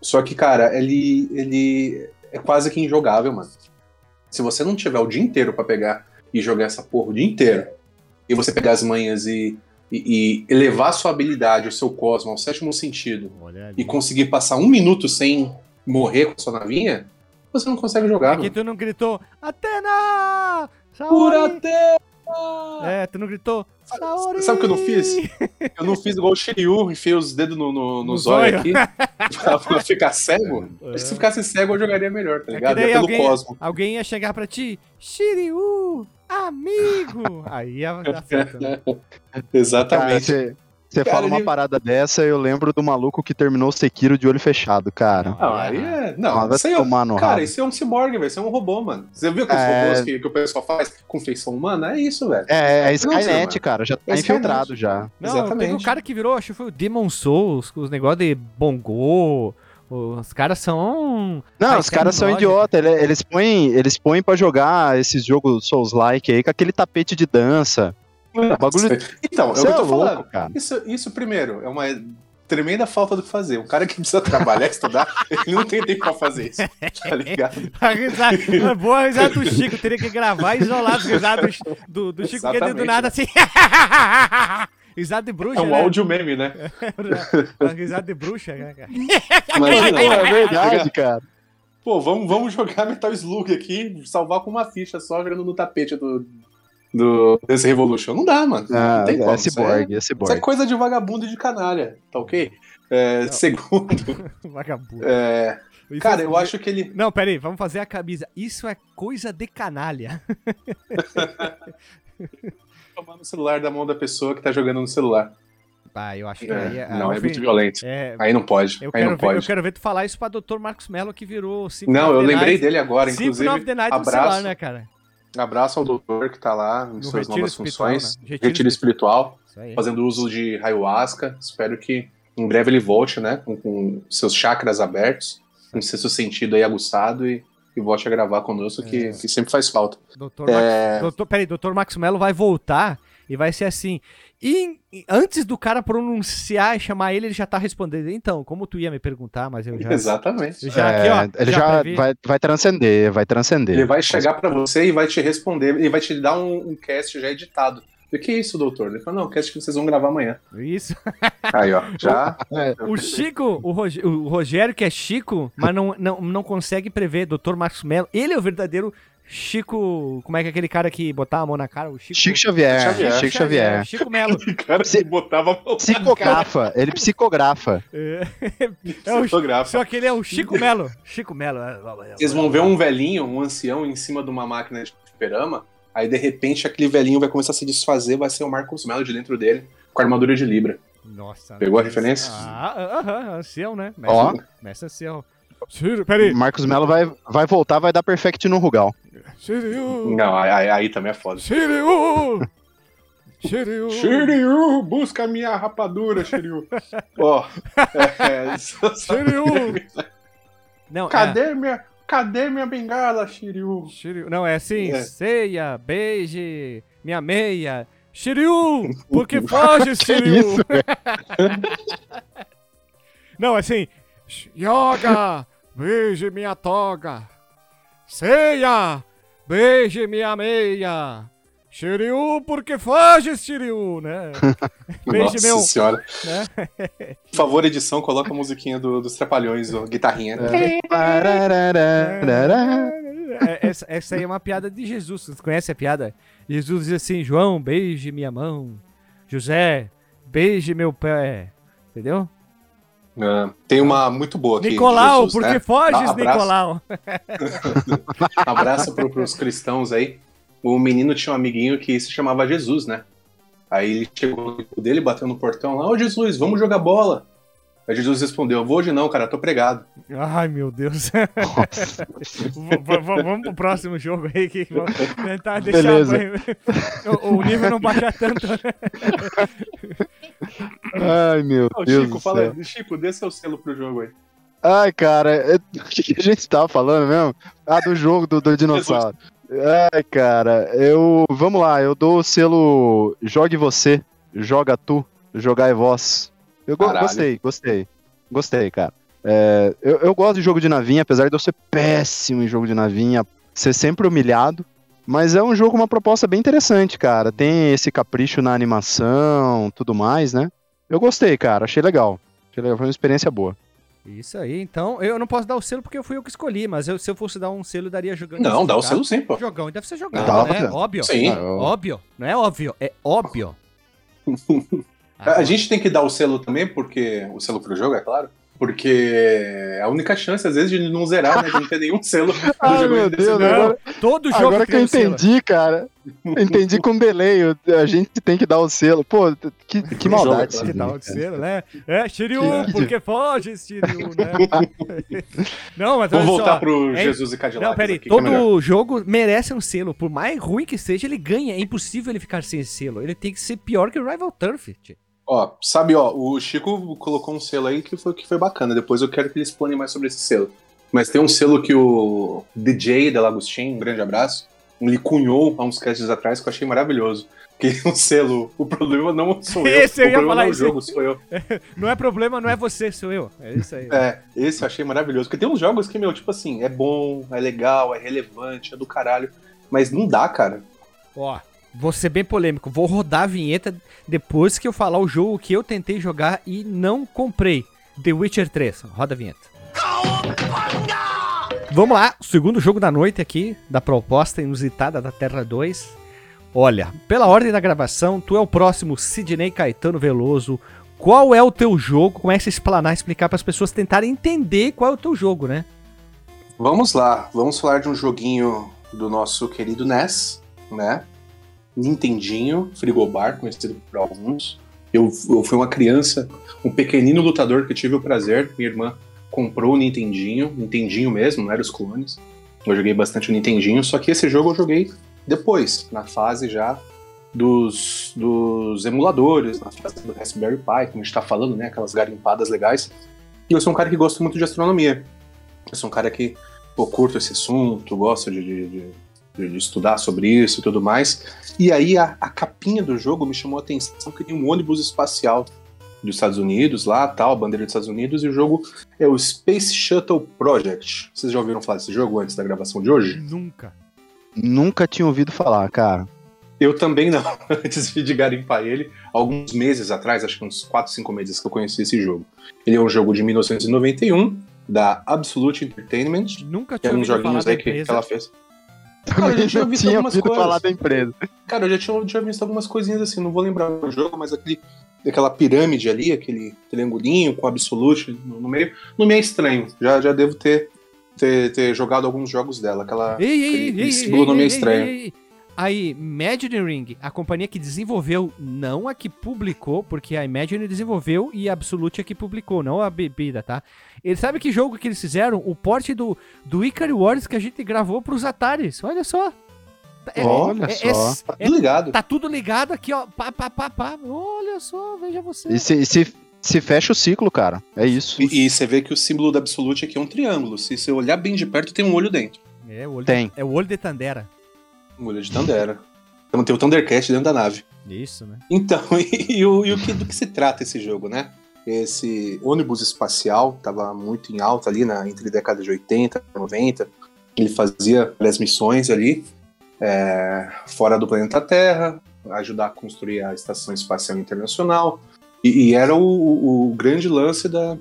Só que, cara, ele, ele é quase que injogável, mano. Se você não tiver o dia inteiro pra pegar e jogar essa porra o dia inteiro, e você pegar as manhas e, e, e elevar sua habilidade, o seu cosmo ao sétimo sentido, e conseguir passar um minuto sem morrer com a sua navinha, você não consegue jogar. Aqui mano. tu não gritou, Atena! Por Saori! até! É, tu não gritou, Saori! Sabe o que eu não fiz? Eu não fiz igual o Shiryu, enfiei os dedos no, no, no No zóio aqui pra, pra ficar cego. É. Se ficasse cego, eu jogaria melhor, tá É ligado? É pelo alguém, cosmo. alguém ia chegar pra ti, Shiryu, amigo! Aí ia dar certo, né? Exatamente. Você você Cara, fala uma ele- parada dessa, eu lembro do maluco que terminou o Sekiro de olho fechado, cara. Não, aí é. Não, Ah, vai isso aí é, tomar no Cara, rabo. isso é um ciborgue, velho. Isso é um robô, mano. Você viu aqueles É. robôs que, que o pessoal faz com feição humana? É isso, velho. É, é Não, Skynet, cara, já tá É Skynet. infiltrado já. Não, Exatamente. teve um cara que virou, acho que foi o Demon Souls, com os negócios de Bongo. Os caras são. Não, os caras são idiota, ele- eles põem, eles põem pra jogar esses jogos Souls-like aí com aquele tapete de dança. O bagulho Então, é o Você que eu é tô louco, falando. cara. Isso, isso, primeiro, é uma tremenda falta do que fazer. Um cara que precisa trabalhar, estudar, ele não tem tempo pra fazer isso. Tá ligado? Risada, uma boa risada do Chico, teria que gravar e isolar as risadas do, do Chico, que ele do nada assim. risada de bruxa, É um né? áudio meme, né? Uma risada de bruxa, né, cara? Imagina, Pô, é verdade, cara. Pô, vamos, vamos jogar Metal Slug aqui, salvar com uma ficha só jogando no tapete do, do desse Revolution. Não dá, mano. Ah, não tem como. é Isso cyborg, é Isso é cyborg. coisa de vagabundo e de canalha, tá ok? É, segundo, Vagabundo. é, Isso cara, é- eu acho que ele. Não, pera aí, vamos fazer a camisa. Isso é coisa de canalha. No celular da mão da pessoa que tá jogando no celular. Ah, eu acho que É, aí é. não, é muito violento. é- Aí não pode. eu, aí quero não ver, eu pode. quero ver tu falar isso pra Dr. Marcos Mello que virou Symphony Não, eu lembrei Night- dele agora, Symphony inclusive. of the Night abraço. celular, né, cara? Abraço ao doutor que tá lá em No suas novas espiritual, funções. né? Retiro, Retiro espiritual, aí. fazendo uso de ayahuasca. Espero que em breve ele volte, né? Com, com seus chakras abertos, com sexto sentido aí aguçado e, e volte a gravar conosco, que, É. que sempre faz falta. Doutor É. Max, doutor, peraí, Dr. Max Mello vai voltar e vai ser assim. E, antes do cara pronunciar e chamar ele, ele já tá respondendo. Então, como tu ia me perguntar, mas eu já. Exatamente. eu já É, aqui, ó. ele já, previ. vai, vai transcender, vai transcender. Ele vai chegar pra você e vai te responder, e vai te dar um, um cast já editado. O que é isso, doutor? Ele falou, não, cast que vocês vão gravar amanhã. Isso. Aí, ó, já. O Chico, o, Rog- o Rogério, que é Chico, mas não, não, não consegue prever, Dr. Marcos Mello. Ele é o verdadeiro Chico. Como é que é aquele cara que botava a mão na cara? O Chico, Chico Xavier, Xavier. Chico Xavier. Chico Melo. cara Você- botava a mão Psicografa, ele psicografa. É, é o, só que ele é o Chico Melo. Chico Melo. é- Vocês vão ver um velhinho, um ancião, em cima de uma máquina de fliperama. Aí, de repente, aquele velhinho vai começar a se desfazer, vai ser o Marcos Mello de dentro dele, com a armadura de Libra. Nossa. Pegou a referência? Ah, aham, ancião, né? Ó. Mestre, ancião. Ciro, peraí. Marcos Mello vai, vai voltar, vai dar perfect no Rugal. Shiryu! Não, aí, aí- aí também é foda. Shiryu! Shiryu! Shiryu, busca minha rapadura, Shiryu. Ó, é, é, Shiryu! Não, é. cadê, minha, cadê minha bengala, Shiryu? Shiryu. Não, é assim, É. ceia, beije, minha meia. Shiryu! Por que foge, Shiryu? isso, Não, é assim, yoga, beije minha toga. Ceia, beije minha meia. Shiryu, por que foge, Shiryu, né? Beije Nossa meu, senhora. né? Por favor, edição, coloca a musiquinha do- dos Trapalhões, ó, guitarrinha. Pararararará. É, essa, essa aí é uma piada de Jesus. Você conhece a piada? Jesus diz assim: João, beije minha mão. José, beije meu pé. Entendeu? Ah, tem uma muito boa aqui. Nicolau, Jesus, por né? foges, Abraço. Nicolau? Abraço pro, pros cristãos aí. O menino tinha um amiguinho que se chamava Jesus, né? Aí ele chegou dele, bateu no portão lá, ô Jesus, vamos jogar bola. Aí Jesus respondeu, vou hoje não, cara, tô pregado. Ai, meu Deus. Vamos pro próximo jogo aí que vamos tentar deixar Beleza. o, o nível não baixar tanto. né? Ai, meu Ô, Deus Chico, do fala, céu. Chico, dê seu selo pro jogo aí. Ai, cara, é- o que que a gente tava falando mesmo? Ah, do jogo do, do dinossauro. Ai, cara, eu. Vamos lá, eu dou o selo Jogue Você, Joga Tu, Jogar é Vós. Eu Caralho. gostei, gostei. Gostei, cara. É, eu, eu gosto de jogo de navinha, apesar de eu ser péssimo em jogo de navinha, ser sempre humilhado. Mas é um jogo, uma proposta bem interessante, cara. Tem esse capricho na animação, tudo mais, né? Eu gostei, cara. Achei legal. Achei legal. Foi uma experiência boa. Isso aí, então. Eu não posso dar o selo porque fui eu que escolhi, mas eu- se eu fosse dar um selo, eu daria jogando. Não, dá o Jogar. selo sim, pô. Jogão deve ser jogado, Dá, né? Óbvio. Sim. Ah, eu- Óbvio. Não é óbvio, é óbvio. A gente tem que dar o selo também, porque. O selo pro jogo, é claro. Porque é a única chance, às vezes, de não zerar, né? De não ter nenhum selo no Ai, jogo meu desse Deus, não. agora, Todo jogo agora que tem eu um selo. entendi, cara. Entendi com delay. A gente tem que dar o selo. Pô, que, que maldade. é Que de cara. selo, né? É, Shiryu, Que- porque foge, Shiryu, né? não, mas Vamos voltar só. pro é- Jesus e Cadillac. Não, peraí, que é todo jogo merece um selo. Por mais ruim que seja, ele ganha. É impossível ele ficar sem selo. Ele tem que ser pior que o Rival Turf. tio. Ó, sabe, ó, o Chico colocou um selo aí que foi, que foi bacana. Depois eu quero que ele explane mais sobre esse selo. Mas tem um selo que o DJ Delagostin, um grande abraço, ele cunhou há uns casts atrás que eu achei maravilhoso. Que o selo, o problema não sou eu. Esse eu o ia problema não é o jogo, sou eu. Não é problema, não é você, sou eu. É isso aí. É, esse eu achei maravilhoso. Porque tem uns jogos que, meu, tipo assim, é bom, é legal, é relevante, é do caralho. Mas não dá, cara. Ó, vou ser bem polêmico. Vou rodar a vinheta depois que eu falar o jogo que eu tentei jogar e não comprei. The Witcher 3. Roda a vinheta. Vamos lá, segundo jogo da noite aqui, da proposta inusitada da Terra 2. Olha, pela ordem da gravação, tu é o próximo Sidney Caetano Veloso. Qual é o teu jogo? Começa a explanar, explicar para as pessoas tentarem entender qual é o teu jogo, né? Vamos lá, vamos falar de um joguinho do nosso querido NES, né? Nintendinho, Frigobar, conhecido por alguns. Eu, eu fui uma criança, um pequenino lutador que tive o prazer, minha irmã comprou o Nintendinho, Nintendinho mesmo, não era os clones. Eu joguei bastante o Nintendinho, só que esse jogo eu joguei depois, na fase já dos, dos emuladores, na fase do Raspberry Pi, como a gente tá falando, né? Aquelas garimpadas legais. E eu sou um cara que gosta muito de astronomia. Eu sou um cara que curto esse assunto, gosto de, de, de- de estudar sobre isso e tudo mais. E aí a, a capinha do jogo me chamou a atenção que tem um ônibus espacial dos Estados Unidos lá, tal, a bandeira dos Estados Unidos, e o jogo é o Space Shuttle Project. Vocês já ouviram falar desse jogo antes da gravação de hoje? Nunca. Nunca tinha ouvido falar, cara. Eu também não, antes de garimpar ele, alguns meses atrás, acho que uns 4, 5 meses que eu conheci esse jogo. Ele é um jogo de 1991, da Absolute Entertainment, Nunca que tinha é uns ouvido falar da aí que, que empresa. ela fez. Também eu já tinha visto tinha algumas coisas. falar da empresa. Cara, eu já tinha, já visto algumas coisinhas assim, não vou lembrar o jogo, mas aquele, aquela pirâmide ali, aquele triangulinho com Absolute no, no meio, não me é estranho. Já, já devo ter, ter, ter jogado alguns jogos dela. Aquela, Ei, ei, aquele, ei, ei, símbolo ei, não me é ei, estranho. ei, ei. Aí, Imagineering, a companhia que desenvolveu, não a que publicou, porque a Imagine desenvolveu e a Absolute é que publicou, não a bebida, tá? Ele sabe que jogo que eles fizeram? O porte do, do Ikari Wars que a gente gravou pros Ataris. Olha só. É- Olha é- só. é- Tá é- tudo ligado. tá tudo ligado aqui, ó. Pá, pá, pá, pá. Olha só, veja você. E se, se, se fecha o ciclo, cara. É isso. E, e você vê que o símbolo da Absolute aqui é um triângulo. Se você olhar bem de perto, tem um olho dentro. É o olho, Tem. é o olho de Tandera. Olho de Tandera. Então tem o Thundercat dentro da nave. Isso, né? Então, e, e o, e o que, do que se trata esse jogo, né? Esse ônibus espacial estava muito em alta ali na, entre décadas de 80 e 90. Ele fazia várias missões ali é, fora do planeta Terra, ajudar a construir a Estação Espacial Internacional. E, e era o, o- o grande lance da,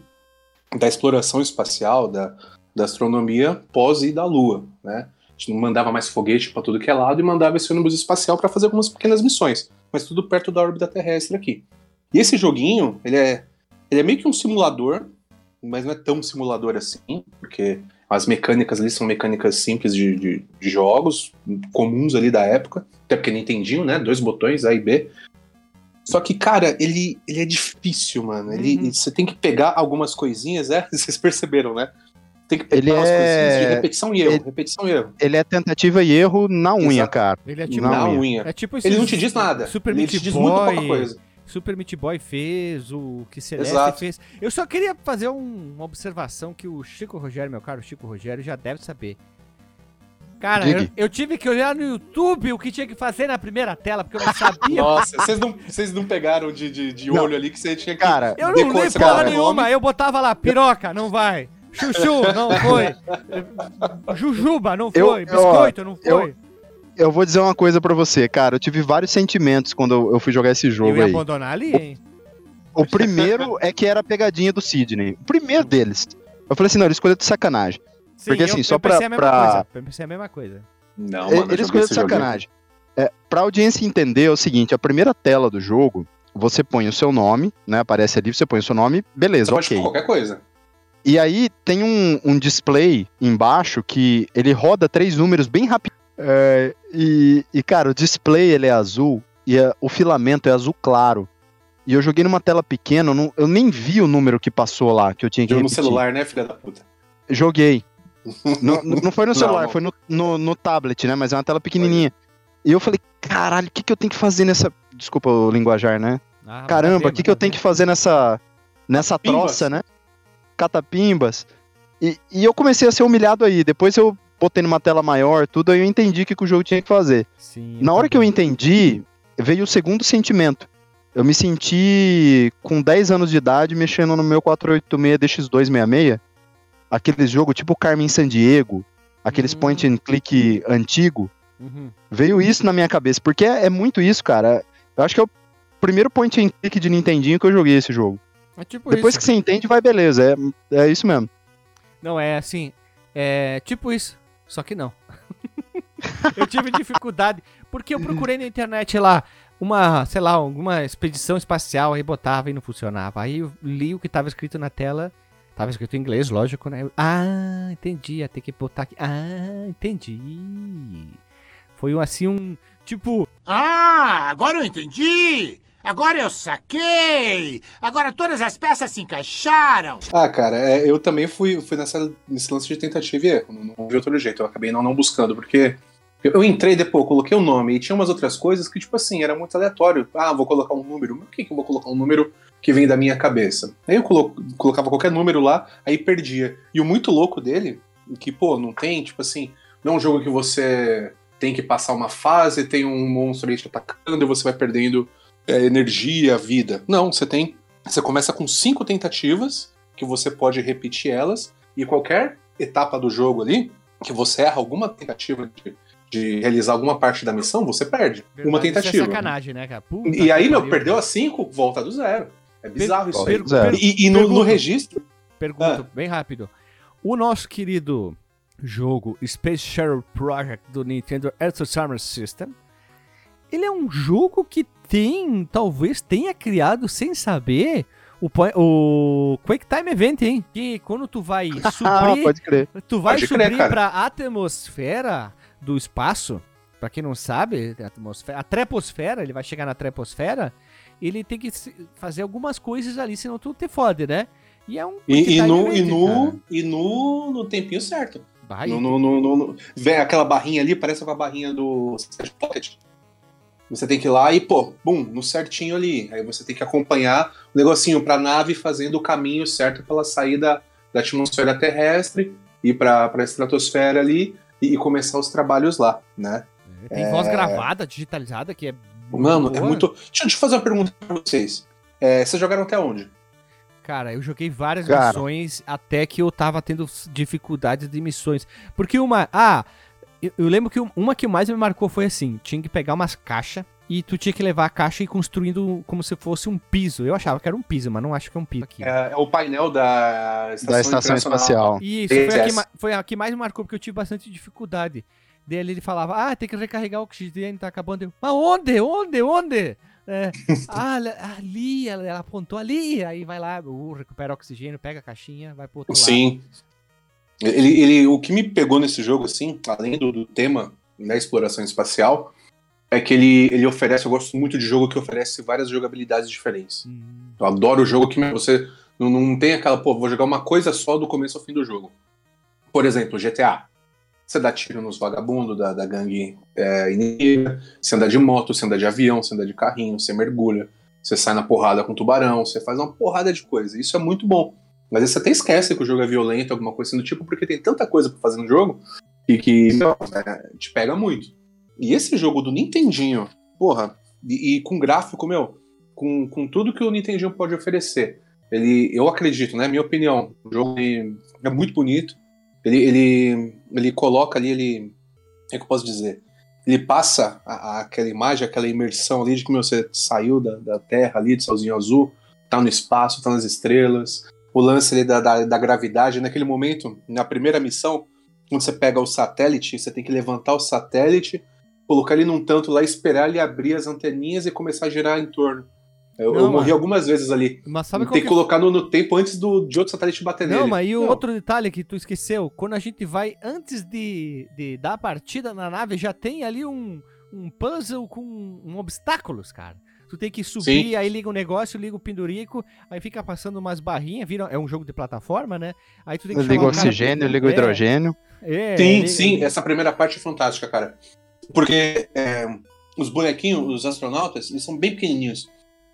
da exploração espacial, da, da astronomia pós-ida à Lua, né? Não mandava mais foguete para tudo que é lado e mandava esse ônibus espacial para fazer algumas pequenas missões, mas tudo perto da órbita terrestre aqui. E esse joguinho, ele é, ele é meio que um simulador, mas não é tão simulador assim, porque as mecânicas ali são mecânicas simples de, de, de jogos, comuns ali da época, até porque Nintendinho, né? Dois botões, A e B. Só que, cara, ele, ele é difícil, mano. Ele, Uhum. Você tem que pegar algumas coisinhas, é? Vocês perceberam, né? Tem que pegar umas é- coisinhas de repetição e erro, ele- repetição e erro. Ele é tentativa e erro na unha, Exato. cara. Ele é tipo, Não, Na unha. unha. é tipo Ele não te diz nada. Super ele Meat te diz muito pouca Boy. coisa. Super Meat Boy fez, o que Celeste Exato. fez. Eu só queria fazer um- uma observação que o Chico Rogério, meu caro Chico Rogério, já deve saber. Cara, eu, eu tive que olhar no YouTube o que tinha que fazer na primeira tela, porque eu não sabia. Nossa, vocês não, vocês não pegaram de, de, de Não. olho ali que você tinha que. Cara, eu não li porra o nenhuma, eu botava lá, piroca, não vai. Chuchu, não foi. Jujuba, não Eu- foi. eu- Biscoito, não eu- foi. eu vou dizer uma coisa pra você, cara. Eu tive vários sentimentos quando eu- eu fui jogar esse Eu, jogo ia aí. abandonar ali, hein? O primeiro é que era a pegadinha do Sidney. O primeiro deles. Eu falei assim, não, ele escolheu de sacanagem. Sim, Porque, eu- assim, eu só pra- pensei a mesma pra- coisa. Eu pensei a mesma coisa. Não, mano, eu ele escolheu de sacanagem. É, pra audiência entender é o seguinte, a primeira tela do jogo, você põe o seu nome, né? Aparece ali, você põe o seu nome, Você beleza, pode ok. pôr qualquer coisa. E aí tem um, um display embaixo que ele roda três números bem rápido. É, e, e, cara, o display ele é azul e é- o filamento é azul claro. E eu joguei numa tela pequena, eu, não- eu nem vi o número que passou lá, que eu tinha que Jogou no celular, né, filha da puta? Joguei. não, não foi no celular, não. foi no, no, no tablet, né? Mas é uma tela pequenininha. E eu falei, caralho, o que, que eu tenho que fazer nessa... Desculpa o linguajar, né? Ah, Caramba, manda o que, que eu tenho ver. que fazer nessa, nessa troça, né? Catapimbas. E, e eu comecei a ser humilhado aí. Depois eu botei numa tela maior, tudo, aí eu entendi o que, que o jogo tinha que fazer. Sim, Na hora que eu entendi, veio o segundo sentimento. Eu me senti com 10 anos de idade mexendo no meu 486 DX266. Aquele jogo tipo Carmen Sandiego, aqueles Hum. point and click antigo. Uhum. Veio isso na minha cabeça, porque é, é muito isso, cara. Eu acho que é o primeiro point and click de Nintendinho que eu joguei esse jogo. É tipo Depois isso. que você entende, vai beleza. É, é isso mesmo. Não, é assim, é tipo isso, só que não. eu tive dificuldade, porque eu procurei na internet lá uma, sei lá, alguma expedição espacial, aí botava e não funcionava. Aí eu li o que tava escrito na tela, tava escrito em inglês, lógico, né? Eu, ah, entendi, ia ter que botar aqui. Ah, entendi. Foi um, assim um, tipo, Ah, agora eu entendi! Agora eu saquei! Agora todas as peças se encaixaram! Ah, cara, é, eu também fui, fui nessa, nesse lance de tentativa e erro. Não, não vi outro jeito. Eu acabei não, não buscando, porque eu, entrei depois, coloquei o nome e tinha umas outras coisas que, tipo assim, era muito aleatório. Ah, vou colocar um número. Mas por que, que eu vou colocar um número que vem da minha cabeça? Aí eu colo- colocava qualquer número lá, aí perdia. E o muito louco dele, que, pô, não tem, tipo assim, não é um jogo que você tem que passar uma fase, tem um monstro aí te atacando e você vai perdendo é, energia, vida. Não, você tem. Você começa com cinco tentativas, que você pode repetir elas, e qualquer etapa do jogo ali, que você erra alguma tentativa de, de realizar alguma parte da missão, você perde. uma Verdade, isso tentativa. É sacanagem, né, cara? Puta E aí, meu, perdeu a 5, volta do zero. É bizarro isso aí. per- zero. E, e no, no registro. Pergunta, Ah. bem rápido. O nosso querido jogo Space Shuttle Project do Nintendo Earth Summer System, ele é um jogo que tem, talvez tenha criado sem saber o, o Quake Time Event, hein? Que quando tu vai Ah, suprir, pode crer. tu vai Pode subir cara. pra atmosfera do espaço, pra quem não sabe, a atmosfera, a treposfera, ele vai chegar na treposfera, ele tem que fazer algumas coisas ali, senão tu te fode, né? E é um E, e no, e, Event, no, cara. e no, no tempinho certo. Vai, No, no, no, no- no- vem aquela barrinha ali, parece com a barrinha do Pocket. Você tem que ir lá e, pô, bum, no certinho ali. Aí você tem que acompanhar o negocinho pra nave fazendo o caminho certo pra ela sair da, atmosfera terrestre, ir pra, pra estratosfera ali e, e começar os trabalhos lá, né? Tem voz gravada, digitalizada, que é. Mano, é boa. muito. Deixa, deixa eu fazer uma pergunta pra vocês. É, vocês jogaram até onde? Cara, eu joguei várias Cara. missões até que eu tava tendo dificuldades de missões. Porque uma. Ah, eu, eu lembro que um- uma que mais me marcou foi assim: tinha que pegar umas caixas e tu tinha que levar a caixa e ir construindo como se fosse um piso. Eu achava que era um piso, mas não acho que é um piso aqui. É, é o painel da Estação, Da estação espacial. Isso, foi a, que, foi a que mais me marcou, porque eu tive bastante dificuldade. Daí ele falava, ah, tem que recarregar o oxigênio, tá acabando. Eu, Mas onde? Onde? Onde? É, ah, ali- ali, ela, apontou ali, aí vai lá, uh, recupera o oxigênio, pega a caixinha, vai pro outro lado. Sim. Ele, ele, o que me pegou nesse jogo, assim, além do, do tema da exploração espacial, é que ele, ele oferece, eu gosto muito de jogo que oferece várias jogabilidades diferentes. Hum, Eu adoro o jogo que você não, não tem aquela, pô, vou jogar uma coisa só do começo ao fim do jogo. Por exemplo, GTA. Você dá tiro nos vagabundos da, da gangue é, inimiga, você anda de moto, você anda de avião, você anda de carrinho, você mergulha, você sai na porrada com tubarão, você faz uma porrada de coisa. Isso é muito bom. Mas você até esquece que o jogo é violento, alguma coisa assim do tipo, porque tem tanta coisa pra fazer no jogo e que não, é, te pega muito. E esse jogo do Nintendinho, porra, e, e com gráfico, meu, com, com tudo que o Nintendinho pode oferecer, ele, eu acredito, né? Minha opinião, o jogo é muito bonito. Ele, ele, ele coloca ali, ele. Como é que eu posso dizer? Ele passa a- a- aquela imagem, aquela imersão ali de meu, você saiu da, da Terra ali, de solzinho azul, tá no espaço, tá nas estrelas. O lance ali da, da, da gravidade, naquele momento, na primeira missão, quando você pega o satélite, você tem que levantar o satélite, colocar ele num tanto lá, esperar ele abrir as anteninhas e começar a girar em torno. Eu, Não, eu morri mas- algumas vezes ali. Mas sabe qual Tem que que colocar no, no tempo antes do, de outro satélite bater nele. Não, mas e o Não. outro detalhe que tu esqueceu? Quando a gente vai, antes de, de dar a partida na nave, já tem ali um, um puzzle com um obstáculos, cara. Tu tem que subir, Sim. aí liga o negócio, liga o pendurico, aí fica passando umas barrinhas, vira, é um jogo de plataforma, né? Aí tu tem que Liga o oxigênio, liga o É, hidrogênio. É, Sim, liga- sim, essa primeira parte é fantástica, cara. Porque é, os bonequinhos, os astronautas, eles são bem pequenininhos.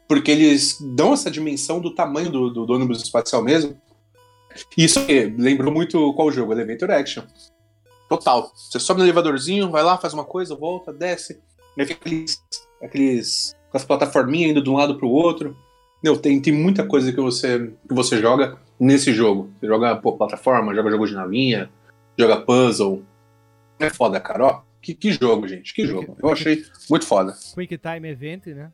Porque eles dão essa dimensão do tamanho do, do, do ônibus espacial mesmo. E Isso aqui, lembrou muito qual jogo? Elevator Action. Total. Você sobe no elevadorzinho, vai lá, faz uma coisa, volta, desce. Aí fica aqueles, aqueles aquelas plataforminhas indo de um lado pro outro. Meu, tem, tem muita coisa que você, que você joga nesse jogo. Você joga pô, plataforma, joga jogo de navinha, joga puzzle. É foda, cara. Ó, que, que jogo, gente. Que jogo. Eu achei muito foda. Quick Time Event, né?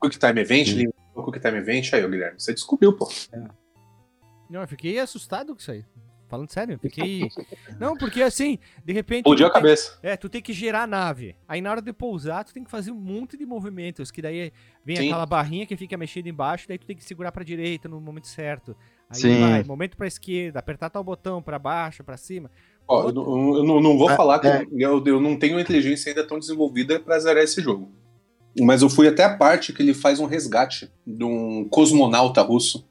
Quick Time Event, Quick Time Event. Aí, ô Guilherme, você descobriu, pô. Não, eu fiquei assustado com isso aí. Falando sério, eu fiquei. Não, porque assim, de repente. Explodiu a tem- cabeça. É, tu tem que girar a nave. Aí na hora de pousar, tu tem que fazer um monte de movimentos, que daí vem Sim. aquela barrinha que fica mexendo embaixo, daí tu tem que segurar pra direita no momento certo. Aí Sim. vai, momento pra esquerda, apertar tal botão pra baixo, pra cima. Ó, eu, não- eu não, vou É, falar que é. eu, eu não tenho inteligência ainda tão desenvolvida pra zerar esse jogo. Mas eu fui até a parte que ele faz um resgate de um cosmonauta russo.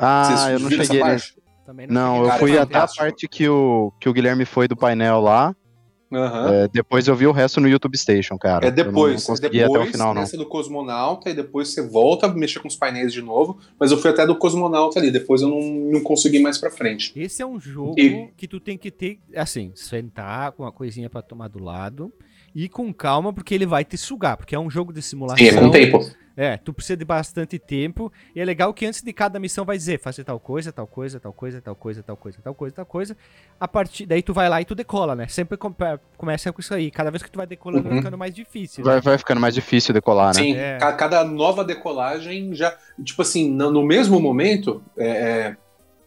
Ah, Vocês eu não viram essa cheguei parte? Também Não, cheguei eu Cara, fui é até a parte que o, que o Guilherme foi do painel lá. Aham. É, depois eu vi o resto no YouTube Station, cara. É Eu não- depois, não é depois até o final, não. do cosmonauta, e depois você volta a mexer com os painéis de novo, mas eu fui até do cosmonauta ali, depois eu não, não consegui mais pra frente. Esse é um jogo E- que tu tem que ter, assim, sentar com uma coisinha pra tomar do lado ir com calma, porque ele vai te sugar, porque é um jogo de simulação. Sim, é com tempo. É, tu precisa de bastante tempo. E é legal que antes de cada missão vai dizer, fazer tal coisa, tal coisa, tal coisa, tal coisa, tal coisa, tal coisa, tal coisa. A partir daí tu vai lá e tu decola, né? Sempre com- começa com isso aí. Cada vez que tu vai decolando, vai Uhum. ficando mais difícil. Vai, né? vai ficando mais difícil decolar, né? Sim, É. ca- cada nova decolagem já. Tipo assim, no, mesmo momento, é, é,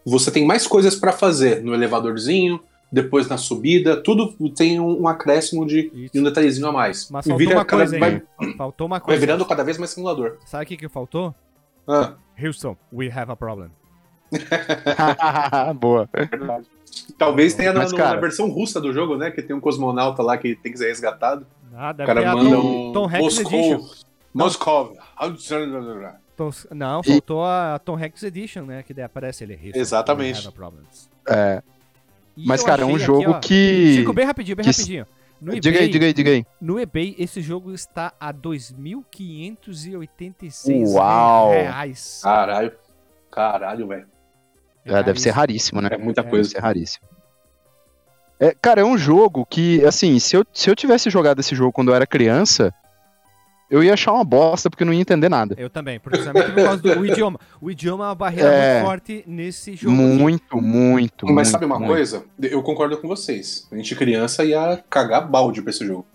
você tem mais coisas pra fazer no elevadorzinho, depois na subida, tudo tem um, um acréscimo de, de um detalhezinho a mais. Mas E faltou vira uma cada- coisa, vai? Faltou uma vai coisa. virando cada vez mais simulador. Sabe o que, que faltou? Ah, Houston, we have a problem. Boa. talvez tenha na, Mas, no- cara- na versão russa do jogo, né? Que tem um cosmonauta lá que tem que ser resgatado. Ah, O deve cara ter a manda Tom, um Tom Hanks. Moscou. Moscou. Tom- não, E- faltou a Tom Hanks Edition, né? Que daí aparece ele. Houston, Exatamente. we have a problem. É, E mas, cara, é um jogo aqui, ó, que. Chico, bem rapidinho, bem que- rapidinho. No Diga aí, eBay, diga aí, diga aí. no eBay, esse jogo está a 2.586 Uau. reais. Caralho. Caralho, velho. É, deve ser raríssimo, né? É muita É. Deve coisa. ser raríssimo. É, cara, é um jogo que, assim, se eu, se eu tivesse jogado esse jogo quando eu era criança, eu ia achar uma bosta porque eu não ia entender nada. Eu também, principalmente por causa do idioma. O idioma é uma barreira É. muito forte nesse jogo. Muito, muito. Mas muito, sabe uma muito. coisa? Eu concordo com vocês. A gente criança ia cagar balde pra esse jogo.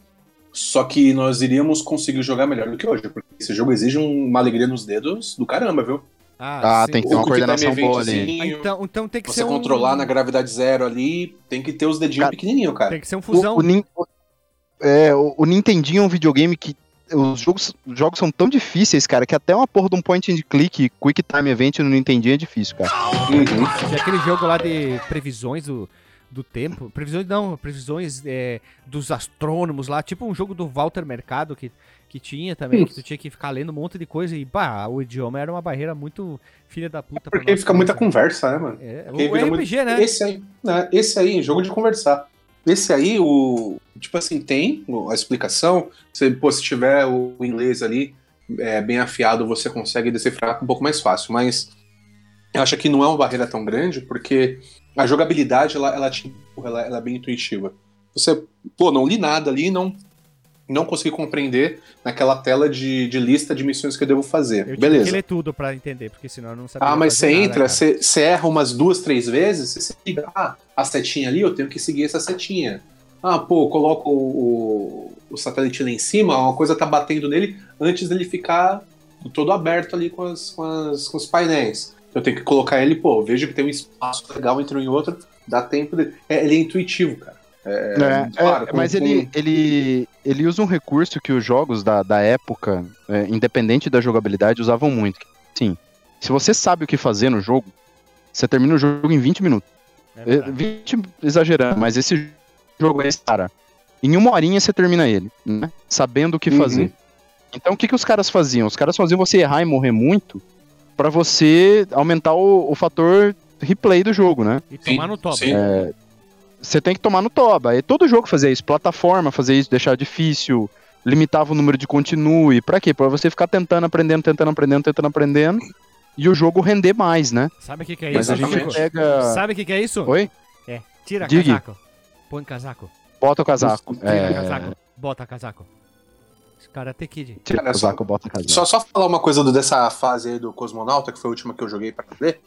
Só que nós iríamos conseguir jogar melhor do que hoje, porque esse jogo exige um- uma alegria nos dedos do caramba, viu? Ah, sim. tem que ter uma coordenação boa ali. Ah, Então, então tem que Você ser um... controlar na gravidade zero ali, tem que ter os dedinhos Cara, pequenininhos, cara. Tem que ser um O, fusão. o, Nin- o- é, o, o Nintendinho é um videogame que os jogos, os jogos são tão difíceis, cara, que até uma porra de um point and click, quick time event no Nintendinho é difícil, cara. Uhum. Tinha aquele jogo lá de previsões do, do tempo. Previsões não, previsões é, dos astrônomos lá. Tipo um jogo do Walter Mercado que, que tinha também, que tu tinha que ficar lendo um monte de coisa. E, bah, o idioma era uma barreira muito filha da puta. pra Porque fica muita crianças. conversa, né, mano? É, o RPG, muito- né? Esse aí, né? Esse aí, jogo de conversar. Esse aí, o. Tipo assim, tem a explicação. Se, pô, se tiver o inglês ali é, bem afiado, você consegue decifrar um pouco mais fácil. Mas eu acho que não é uma barreira tão grande, porque a jogabilidade ela, ela, ela, ela é bem intuitiva. Você, pô, não li nada ali, não. Não consegui compreender naquela tela de, de lista de missões que eu devo fazer. Eu Beleza. que ler tudo pra entender, porque senão eu não sabia Ah, mas você entra, você você erra umas duas, três vezes, você se liga, ah, a setinha ali, eu tenho que seguir essa setinha. Ah, pô, coloco o, o, satélite lá em cima, uma coisa tá batendo nele antes dele ficar todo aberto ali com, as, com, as- com os painéis. Eu tenho que colocar ele, pô, vejo que tem um espaço legal entre um e outro, dá tempo de... é, ele é intuitivo, cara. É, É, claro, é, mas ele, ele, ele usa um recurso que os jogos da, da época, é, independente da jogabilidade, usavam muito. Sim, se você sabe o que fazer no jogo, você termina o jogo em 20 minutos. É É, verdade. 20 exagerando, mas esse jogo é esse, cara. Em uma horinha você termina ele, né? Sabendo o que Uhum. fazer. Então o que, que os caras faziam? Os caras faziam você errar e morrer muito pra você aumentar o, o fator replay do jogo, né? E tomar no top. sim. Você tem que tomar no toba. E todo jogo fazia isso. Plataforma fazia isso, deixar difícil, limitava o número de continue. Pra quê? Pra você ficar tentando, aprendendo, tentando, aprendendo, tentando, aprendendo. E o jogo render mais, né? Sabe o que, que é Mas isso? a gente pega. Sabe o que, que é isso? Oi? É, tira Diga. casaco. Põe casaco. Bota o casaco. Tira É... casaco. Bota casaco. Karate Kid. Tira o Olha só. casaco, bota o casaco. Só, só falar uma coisa do- dessa fase aí do Cosmonauta, que foi a última que eu joguei pra ver.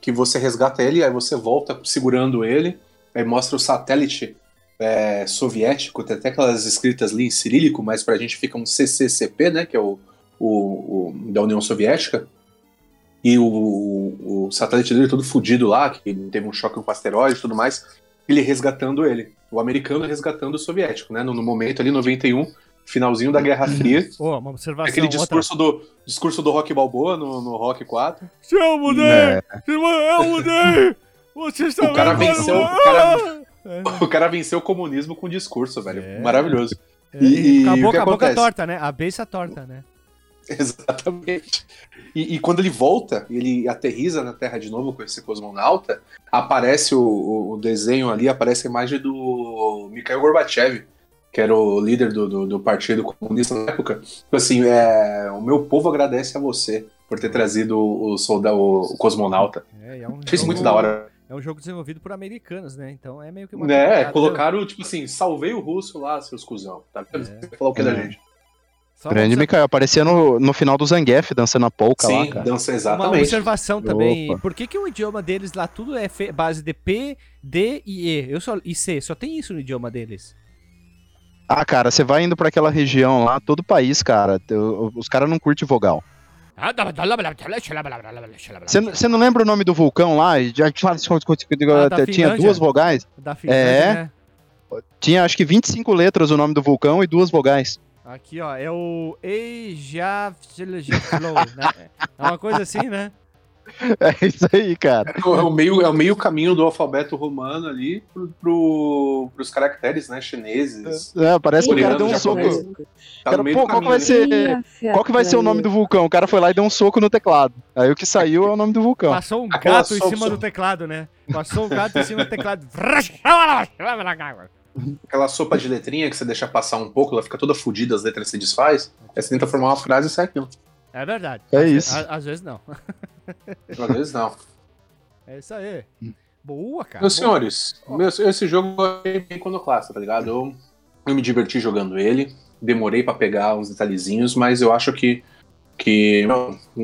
Que você resgata ele, aí você volta segurando ele, aí mostra o satélite é, soviético, tem até aquelas escritas ali em cirílico, mas pra gente fica um CCCP, né? Que é o, o- o da União Soviética. E o, o, satélite dele todo fudido lá, que teve um choque com o asteroide e tudo mais. Ele resgatando ele. O americano resgatando o soviético, né? No, no momento ali, 91, finalzinho da Guerra Fria. Ô, uma observação. Aquele outra. discurso do, discurso do Rock Balboa no, no Rock 4. Se eu mudei! É. Se eu mudei! Vocês também cara venceu, o cara- É, O cara venceu o comunismo com discurso, velho. É. Maravilhoso. é, E- com a o boca, a boca torta, né? A beça torta, né? Exatamente. E, e quando ele volta, ele aterriza na Terra de novo com esse cosmonauta, aparece o, o- o desenho ali, aparece a imagem do Mikhail Gorbachev, que era o líder do, do, do Partido Comunista na época. Tipo assim, é, o meu povo agradece a você por ter trazido o, soldado, o cosmonauta. É, é um Achei isso muito da hora. É um jogo desenvolvido por americanos, né? Então é meio que uma. É, colocaram, tipo assim, salvei o russo lá, seus cuzão. Tá vendo? É. Você falou o que da É. gente? Só uma Grande observa- Mikael, aparecia no, no final do Zangief dançando a polka lá, Sim, cara. dança Uma exatamente. observação também. Opa. Por que, que o idioma deles lá tudo é fe- base de P, D e E? Eu só, e C. Só tem isso no idioma deles. Ah, cara, você vai indo pra aquela região lá, todo país, cara, te- os caras não curtem vogal. Você não lembra o nome do vulcão lá? Já- Ah, Tinha duas vogais? Da Finlândia, É. né? Tinha acho que 25 letras o nome do vulcão e duas vogais. Aqui, ó, é o Eyjafjallajökull, né? É uma coisa assim, né? É isso aí, cara. É o meio, é o meio caminho do alfabeto romano ali pro, pro, pros caracteres, né, chineses. É, parece que o cara deu um soco. Tá Cara, pô, qual vai ser- Qual que vai ser o nome do vulcão? O cara foi lá e deu um soco no teclado. Aí o que saiu é o nome do vulcão. Passou um Aquela gato em cima do teclado, né? Passou um gato em cima do teclado. Aquela sopa de letrinha que você deixa passar um pouco, ela fica toda fodida, as letras se desfaz. Aí você tenta formar uma frase e sai aquilo. É verdade. É isso. Às vezes não. Às vezes não. É isso aí. Boa, cara. Meus Boa. senhores, meu- esse jogo é bem iconoclasta, tá ligado? Eu, eu me diverti jogando ele, demorei pra pegar uns detalhezinhos, mas eu acho que, que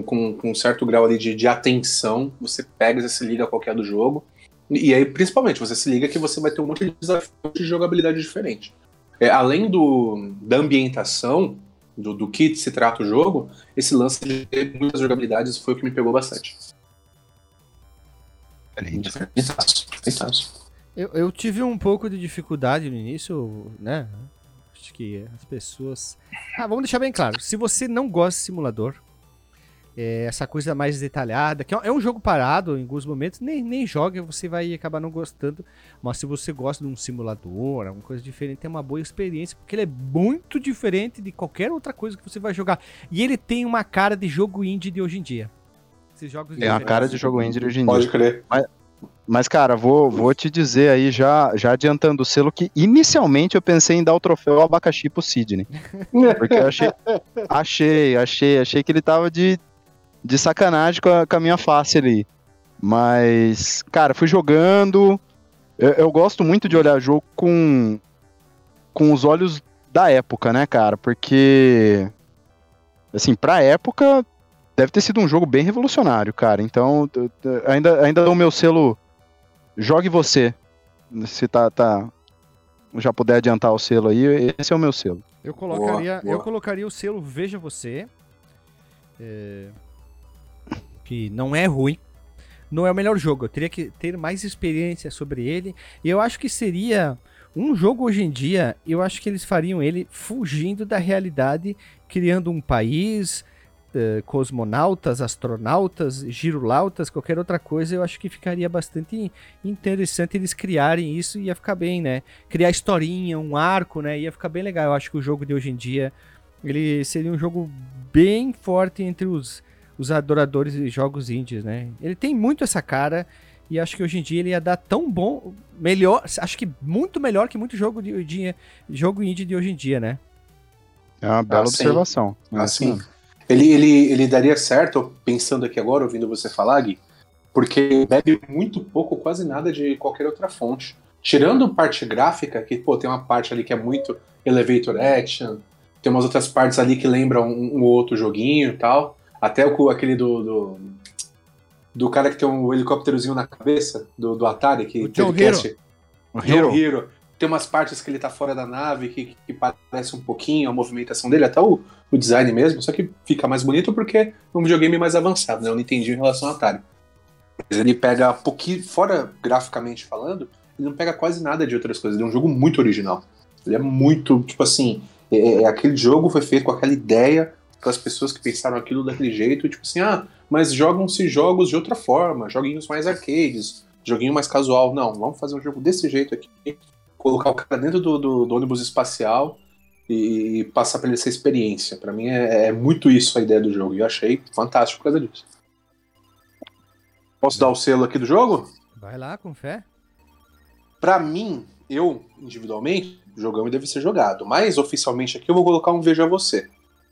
com, com um certo grau ali de, de atenção, você pega e se liga a qualquer do jogo. E aí, principalmente, você se liga que você vai ter um monte de desafio de jogabilidade diferente. É, além do, da ambientação, do, do que se trata o jogo, esse lance de ter muitas jogabilidades foi o que me pegou bastante. Eu, eu tive um pouco de dificuldade no início, né? Acho que as pessoas. Ah, vamos deixar bem claro. Se você não gosta de simulador, é, essa coisa mais detalhada, que é um- é um jogo parado em alguns momentos, nem, nem joga, você vai acabar não gostando. Mas se você gosta de um simulador, alguma coisa diferente, é uma boa experiência, porque ele é muito diferente de qualquer outra coisa que você vai jogar. E ele tem uma cara de jogo indie de hoje em dia. Esses jogos Tem a diferentes. cara de jogo indie hoje em dia. Pode crer. Mas, cara, vou, vou te dizer aí, já, já adiantando o selo, que inicialmente eu pensei em dar o troféu abacaxi pro Sidney. Porque eu achei, achei, achei, achei que ele tava de, de sacanagem com a, com a minha face ali. Mas, cara, fui jogando. Eu, eu gosto muito de olhar jogo com, com os olhos da época, né, cara? Porque, assim, pra época, deve ter sido um jogo bem revolucionário, cara. Então, ainda, ainda dou o meu selo Jogue você. Se tá, tá. Já puder adiantar o selo aí, esse é o meu selo. Eu colocaria, Boa, boa. eu colocaria o selo Veja Você. é, que não é ruim. Não é o melhor jogo. Eu teria que ter mais experiência sobre ele. E eu acho que seria um jogo hoje em dia. Eu acho que eles fariam ele fugindo da realidade, criando um país, eh, cosmonautas, astronautas, girolautas, qualquer outra coisa. Eu acho que ficaria bastante interessante eles criarem isso e ia ficar bem, né? criar historinha, um arco, né? Ia ficar bem legal. Eu acho que o jogo de hoje em dia ele seria um jogo bem forte entre os, os adoradores de jogos indies, né? Ele tem muito essa cara e acho que hoje em dia ele ia dar tão bom, melhor, acho que muito melhor que muito jogo de, de jogo indie de hoje em dia, né? É uma bela Ah, sim. observação. É Assim, ele, ele, ele daria certo, pensando aqui agora, ouvindo você falar, Gui, porque bebe muito pouco, quase nada de qualquer outra fonte. Tirando parte gráfica, que pô, tem uma parte ali que é muito elevator action, tem umas outras partes ali que lembram um, um outro joguinho e tal. Até o, aquele do, do. do cara que tem um helicópterozinho na cabeça, do, do Atari, que O teve John Hero. cast. O Hero, Hero. Tem umas partes que ele tá fora da nave que, que parece um pouquinho a movimentação dele, até o, o design mesmo, só que fica mais bonito porque é um videogame mais avançado, né? Eu não entendi em relação ao Atari. Mas ele pega pouquinho, fora graficamente falando, ele não pega quase nada de outras coisas. Ele é um jogo muito original. Ele é muito, tipo assim, é, é- aquele jogo foi feito com aquela ideia, aquelas pessoas que pensaram aquilo daquele jeito, tipo assim, ah, mas jogam-se jogos de outra forma, joguinhos mais arcades, joguinho mais casual. Não, vamos fazer um jogo desse jeito aqui, colocar o cara dentro do, do- do ônibus espacial e, passar pra ele essa experiência. Pra mim é, é muito isso a ideia do jogo, e eu achei fantástico por causa disso. Posso dar o selo aqui do jogo? Vai lá, com fé. Pra mim, eu, individualmente, jogamos deve ser jogado. Mas oficialmente aqui eu vou colocar um Veja Você.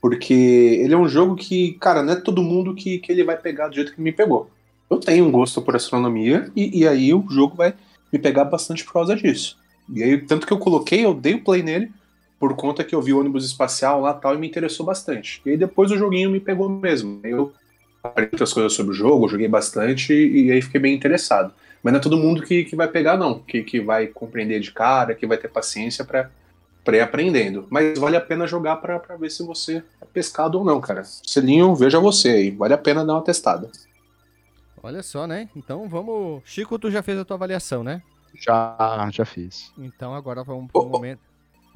Porque ele é um jogo que, cara, não é todo mundo que, que ele vai pegar do jeito que me pegou. Eu tenho um gosto por astronomia e, e aí o jogo vai me pegar bastante por causa disso. E aí, tanto que eu coloquei, eu dei o play nele, por conta que eu vi o ônibus espacial lá tal e me interessou bastante. E aí depois o joguinho me pegou mesmo. Eu aprendi outras coisas sobre o jogo, joguei bastante e aí fiquei bem interessado. Mas não é todo mundo que, que vai pegar, não. Que, que vai compreender de cara, que vai ter paciência para ir aprendendo. Mas vale a pena jogar para ver se você é pescado ou não, cara. Selinho, veja você aí. Vale a pena dar uma testada. Olha só, né? Então vamos. Chico, tu já fez a tua avaliação, né? Já, já fiz. Então agora vamos pro Ô, ô, momento.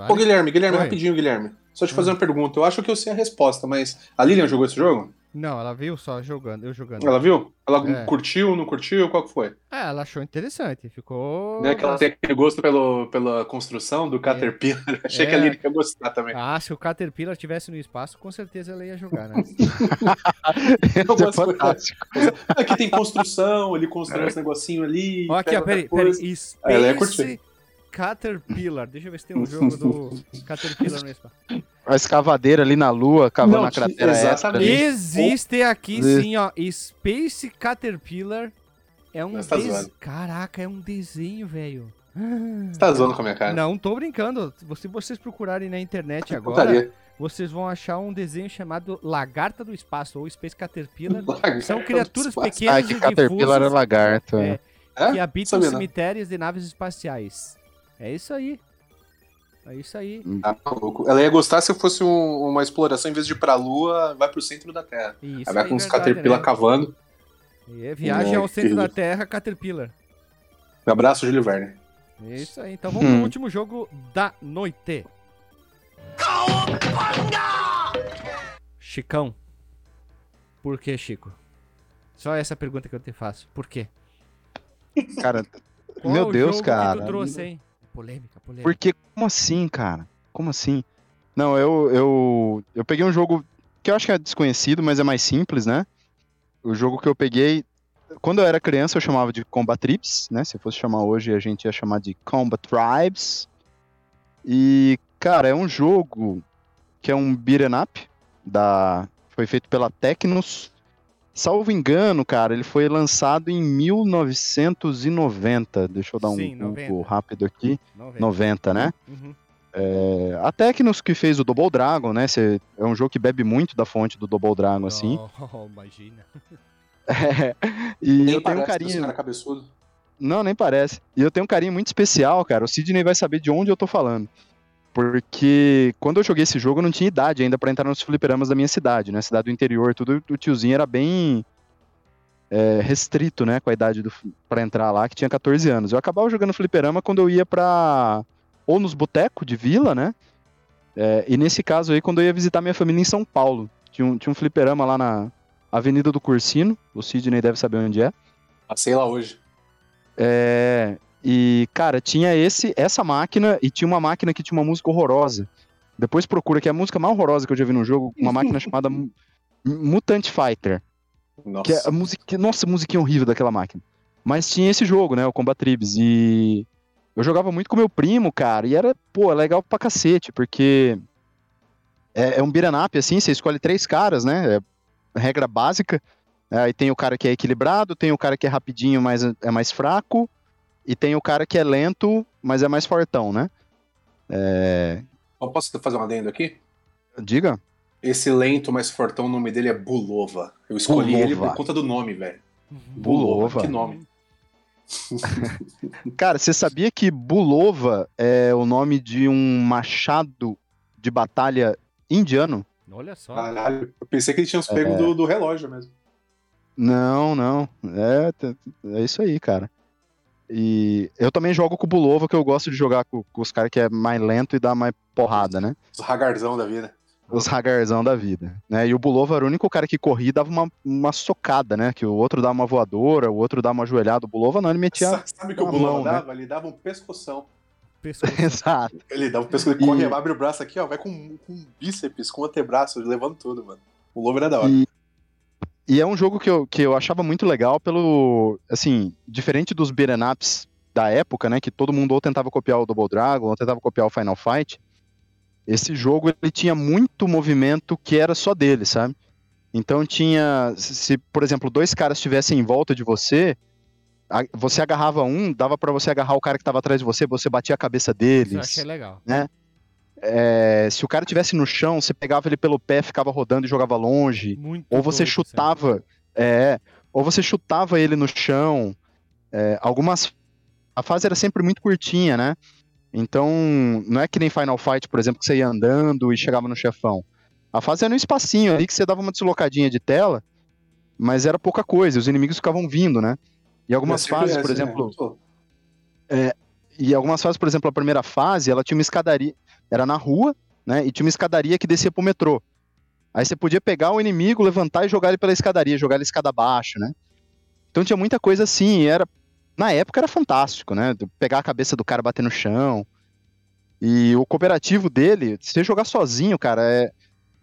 Ô, Guilherme, Guilherme, Oi. rapidinho, Guilherme. Só te fazer Hum. uma pergunta. Eu acho que eu sei a resposta, mas a Lilian jogou esse jogo? Não, ela viu só jogando, eu jogando. Ela viu? Ela É. curtiu, não curtiu? Qual que foi? Ah, ela achou interessante. Ficou. Né, que ela tem aquele gosto pelo, pela construção do Caterpillar. Achei que a É. Lilian ia gostar também. Ah, se o Caterpillar estivesse no espaço, com certeza ela ia jogar, né? É fantástico. Aqui tem construção, ele constrói uns negocinho ali. Ó, aqui, ó, peraí, peraí. Space Ah, ela ia curtir. Caterpillar. Deixa eu ver se tem um jogo do Caterpillar no espaço. A escavadeira ali na lua, cavando Não, a cratera exatamente. extra. Existe aqui Existe. sim, ó. Space Caterpillar é um tá des-. Caraca, é um desenho, velho. Você tá zoando com a minha cara. Não tô brincando. Se vocês procurarem na internet agora, Putaria. vocês vão achar um desenho chamado Lagarta do Espaço ou Space Caterpillar. Lagarta São do criaturas espaço. pequenas Ai, que e Caterpillar é lagarto. É. é. Que habitam Sabia, não. cemitérios de naves espaciais. É isso aí. É isso aí. Tá maluco. Ela ia gostar se fosse um- uma exploração, em vez de ir pra Lua, vai pro centro da Terra. Isso Aí vai aí, com uns verdade, Caterpillar né? cavando. É, viagem ao centro da Terra, Caterpillar. Um abraço, Júlio Verne. É isso aí. Então vamos Hum. pro último jogo da noite. Chicão. Por que, Chico? Só essa pergunta que eu te faço. Por quê? Cara, Qual Meu é o Deus, jogo cara. Que tu trouxe, hein? Polêmica, polêmica. porque como assim, cara? Como assim? Não, eu, eu, eu peguei um jogo que eu acho que é desconhecido, mas é mais simples, né? O jogo que eu peguei, quando eu era criança eu chamava de Combat Trips, né? Se fosse chamar hoje a gente ia chamar de Combat Tribes. E, cara, é um jogo que é um beat'em up, da, foi feito pela Tecnos. Salvo engano, cara, ele foi lançado em 1990. Deixa eu dar um Sim, Google 90. rápido aqui. Não vem. 90, né? Uhum. É, a Tecnos que fez o Double Dragon, né? cê- é um jogo que bebe muito da fonte do Double Dragon, assim. Oh, imagina. É, e Nem eu tenho um carinho. cara cabeçudo. Não, nem parece. E eu tenho um carinho muito especial, cara. O Sidney vai saber de onde eu tô falando. Porque quando eu joguei esse jogo, eu não tinha idade ainda pra entrar nos fliperamas da minha cidade, né? Cidade do interior, tudo. O tiozinho era bem é, restrito, né? Com a idade pra entrar lá, que tinha 14 anos. Eu acabava jogando fliperama quando eu ia pra. Ou nos botecos de vila, né? É, e nesse caso aí, quando eu ia visitar minha família em São Paulo. Tinha um, tinha um fliperama lá na Avenida do Cursino. O Sidney deve saber onde é. Passei lá hoje. É, e, cara, tinha esse, essa máquina e tinha uma máquina que tinha uma música horrorosa. Depois procura, que é a música mais horrorosa que eu já vi no jogo, uma máquina chamada Mu- Mutant Fighter. Nossa. Que é a música, nossa, musiquinha horrível daquela máquina. Mas tinha esse jogo, né, o Combat Tribes, e eu jogava muito com meu primo, cara, e era, pô, legal pra cacete, porque é, é um beat'em up, assim, você escolhe três caras, né, é regra básica, É, aí tem o cara que é equilibrado, tem o cara que é rapidinho, mas é mais fraco, e tem o cara que é lento, mas é mais fortão, né. É, Eu Posso fazer um adendo aqui? diga? Esse lento mais fortão, o nome dele é Bulova. Eu escolhi ele Bulova. por conta do nome, velho. Bulova. Que nome. Cara, você sabia que Bulova é o nome de um machado de batalha indiano? Olha só. Caralho. Eu pensei que eles tinham pego É. do, do relógio mesmo. Não, não. É, é isso aí, cara. E eu também jogo com o Bulova, que eu gosto de jogar com, com os caras que é mais lento e dá mais porrada, né? Os ragarzão da vida. Os ragarzão da vida. Né? E o Bulova era o único cara que corria e dava uma, uma socada, né? Que o outro dava uma voadora, o outro dava uma joelhada. O Bulova não, ele metia. Sa- Sabe o que o Bulova mão, né? dava? Ele dava um pescoção. Exato. Ele dava um pescoço, ele E- corre, abre o braço aqui, ó, vai com, com bíceps, com o antebraço, levando tudo, mano. O Lobo era da hora. E, e é um jogo que eu, que eu achava muito legal pelo. Assim, diferente dos beat'em ups da época, né? Que todo mundo ou tentava copiar o Double Dragon, ou tentava copiar o Final Fight. Esse jogo ele tinha muito movimento que era só dele, sabe? Então tinha. Se, por exemplo, dois caras estivessem em volta de você, você agarrava um, dava pra você agarrar o cara que tava atrás de você, você batia a cabeça Isso eu deles. achei legal. É, se o cara tivesse no chão, você pegava ele pelo pé, ficava rodando e jogava longe. Muito Ou você doido, chutava. É, ou você chutava ele no chão. É, algumas. A fase era sempre muito curtinha, né? Então, não é que nem Final Fight, por exemplo, que você ia andando e chegava no chefão. A fase era um espacinho ali que você dava uma deslocadinha de tela, mas era pouca coisa, os inimigos ficavam vindo, né? E algumas É fases, por né? exemplo, Pô, e algumas fases, por exemplo, a primeira fase, ela tinha uma escadaria, era na rua, né? E tinha uma escadaria que descia pro metrô. Aí você podia pegar o inimigo, levantar e jogar ele pela escadaria, jogar ele escada abaixo, né? Então tinha muita coisa assim, e era na época era fantástico, né? Pegar a cabeça do cara bater no chão. E o cooperativo dele, se você jogar sozinho, cara, é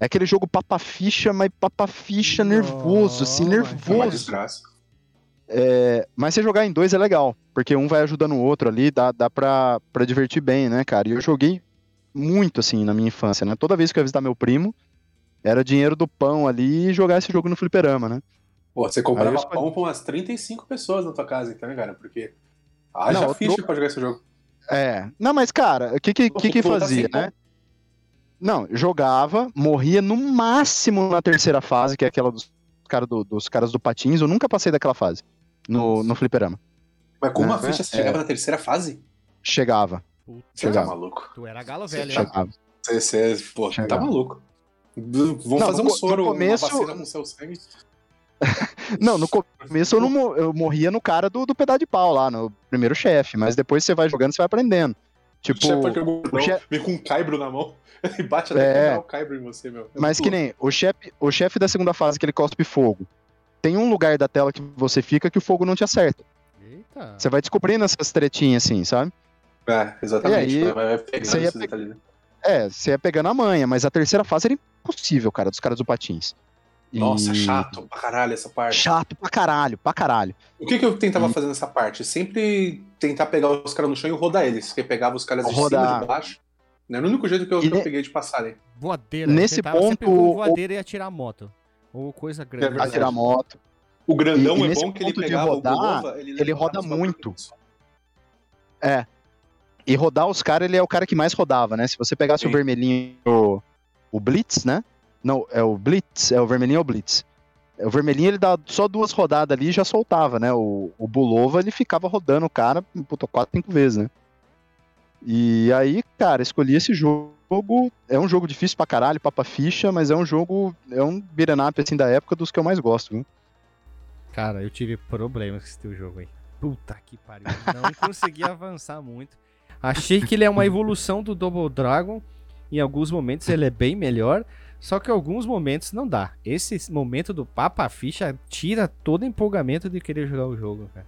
é aquele jogo papa ficha, mas papa ficha nervoso, assim, É nervoso. desgraça. Mas se jogar em dois é legal, porque um vai ajudando o outro ali, dá, dá pra, pra divertir bem, né, cara? E eu joguei muito, assim, na minha infância, né? Toda vez que eu ia visitar meu primo, era dinheiro do pão ali e jogar esse jogo no fliperama, né? Pô, você comprava escolhi- pão pra umas 35 pessoas na tua casa, então, né, cara? Porque haja Não, ficha troco- pra jogar esse jogo. É. Não, mas, cara, o que que, que, que tá fazia, sem né? Não, jogava, morria no máximo na terceira fase, que é aquela dos, cara do- dos caras do patins. Eu nunca passei daquela fase no, no fliperama. Mas com uma É, ficha você é. chegava na terceira fase? Chegava, Puta, Você tá maluco. tu era galo Você velho, hein? chegava. Você, você pô, tá maluco. V- Vão Não, fazer no um soro, no começo- uma vacina com seu sangue. Não, no começo eu, não, eu morria no cara do, do pedaço de pau lá, no primeiro chefe, mas depois você vai jogando, você vai aprendendo. Tipo, o chefe gordão, o chefe- vem com um caibro na mão e bate até É. o caibro em você, meu. É mas que nem o chefe, o chefe da segunda fase que ele cospe fogo. Tem um lugar da tela que você fica que o fogo não te acerta. Eita. Você vai descobrindo essas tretinhas assim, sabe? É, exatamente. E aí, vai, vai pegando você ia pe- detalhes. É, você ia pegando a manha, mas a terceira fase era impossível, cara, dos caras do patins. E- Nossa, chato pra caralho essa parte. Chato pra caralho, pra caralho. O que, que eu tentava E- fazer nessa parte? Sempre tentar pegar os caras no chão e rodar eles. Que pegava os caras de cima Rodar. de baixo. Era o único jeito que eu, E que eu peguei de passar ali. Voadeira. Nesse ponto, com o- voadeira e atirar a moto. Ou coisa grande. É. Atirar moto. O grandão E- e é bom que ele pegava rodar, o Bulova, ele, ele roda os bagulhos. E rodar os caras, ele é o cara que mais rodava, né? Se você pegasse Sim. o vermelhinho, o, o Blitz, né? Não, é o Blitz, é o vermelhinho ou o Blitz. É, O vermelhinho, ele dá só duas rodadas ali e já soltava, né? O, o Bulova, ele ficava rodando o cara, puta, quatro, cinco vezes, né? E aí, cara, escolhi esse jogo. É um jogo difícil pra caralho, papa ficha, mas é um jogo, é um beat'em assim, da época dos que eu mais gosto, viu? Cara, eu tive problemas com esse teu jogo aí. Puta que pariu. Não consegui avançar muito. Achei que ele é uma evolução do Double Dragon. Em alguns momentos ele é bem melhor. Só que em alguns momentos não dá. Esse momento do Papa Ficha tira todo o empolgamento de querer jogar o jogo, cara.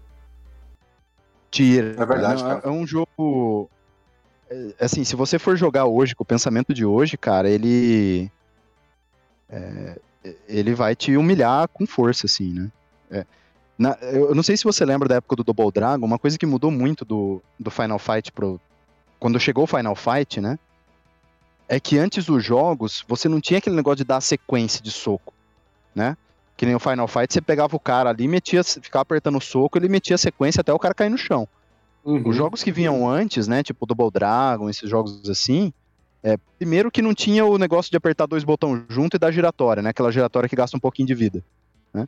Tira. É verdade, é, cara. é um jogo. é, Assim, se você for jogar hoje, com o pensamento de hoje, cara, ele. é, ele vai te humilhar com força, assim, né? É. Na- eu não sei se você lembra da época do Double Dragon, uma coisa que mudou muito do, do Final Fight pro. Quando chegou o Final Fight, né? É que antes dos jogos, você não tinha aquele negócio de dar sequência de soco, né? Que nem o Final Fight, você pegava o cara ali, metia, ficava apertando o soco, ele metia a sequência até o cara cair no chão. Uhum. Os jogos que vinham antes, né, tipo Double Dragon, esses jogos assim, é, primeiro que não tinha o negócio de apertar dois botões junto e dar giratória, né, aquela giratória que gasta um pouquinho de vida, né.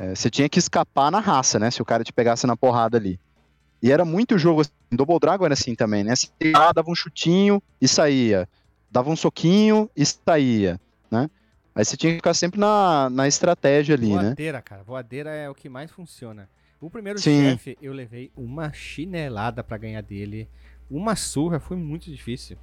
É, você tinha que escapar na raça, né, se o cara te pegasse na porrada ali. E era muito jogo assim, Double Dragon era assim também, né, você ah, dava um chutinho e saía, dava um soquinho e saía, né. Aí você tinha que ficar sempre na, na estratégia ali, né. Voadeira, cara. Voadeira é o que mais funciona. O primeiro Sim. chefe, eu levei uma chinelada pra ganhar dele. Uma surra, foi muito difícil.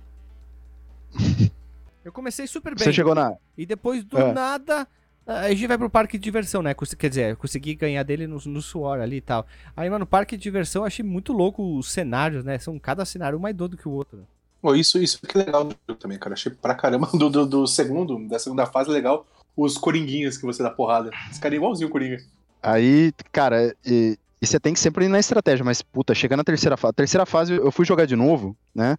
Eu comecei super bem. Você chegou na... E depois, do É. nada, a gente vai pro parque de diversão, né? Quer dizer, eu consegui ganhar dele no, no suor ali e tal. Aí, mano, no parque de diversão eu achei muito louco os cenários, né? São cada cenário um mais doido que o outro. Pô, isso, isso que é legal do jogo também, cara. Achei pra caramba do, do, do segundo, da segunda fase legal, os coringuinhas que você dá porrada. Esse cara é igualzinho o Coringa. Aí, cara, e, e você tem que sempre ir na estratégia, mas, puta, chega na terceira fase. Terceira fase eu fui jogar de novo, né?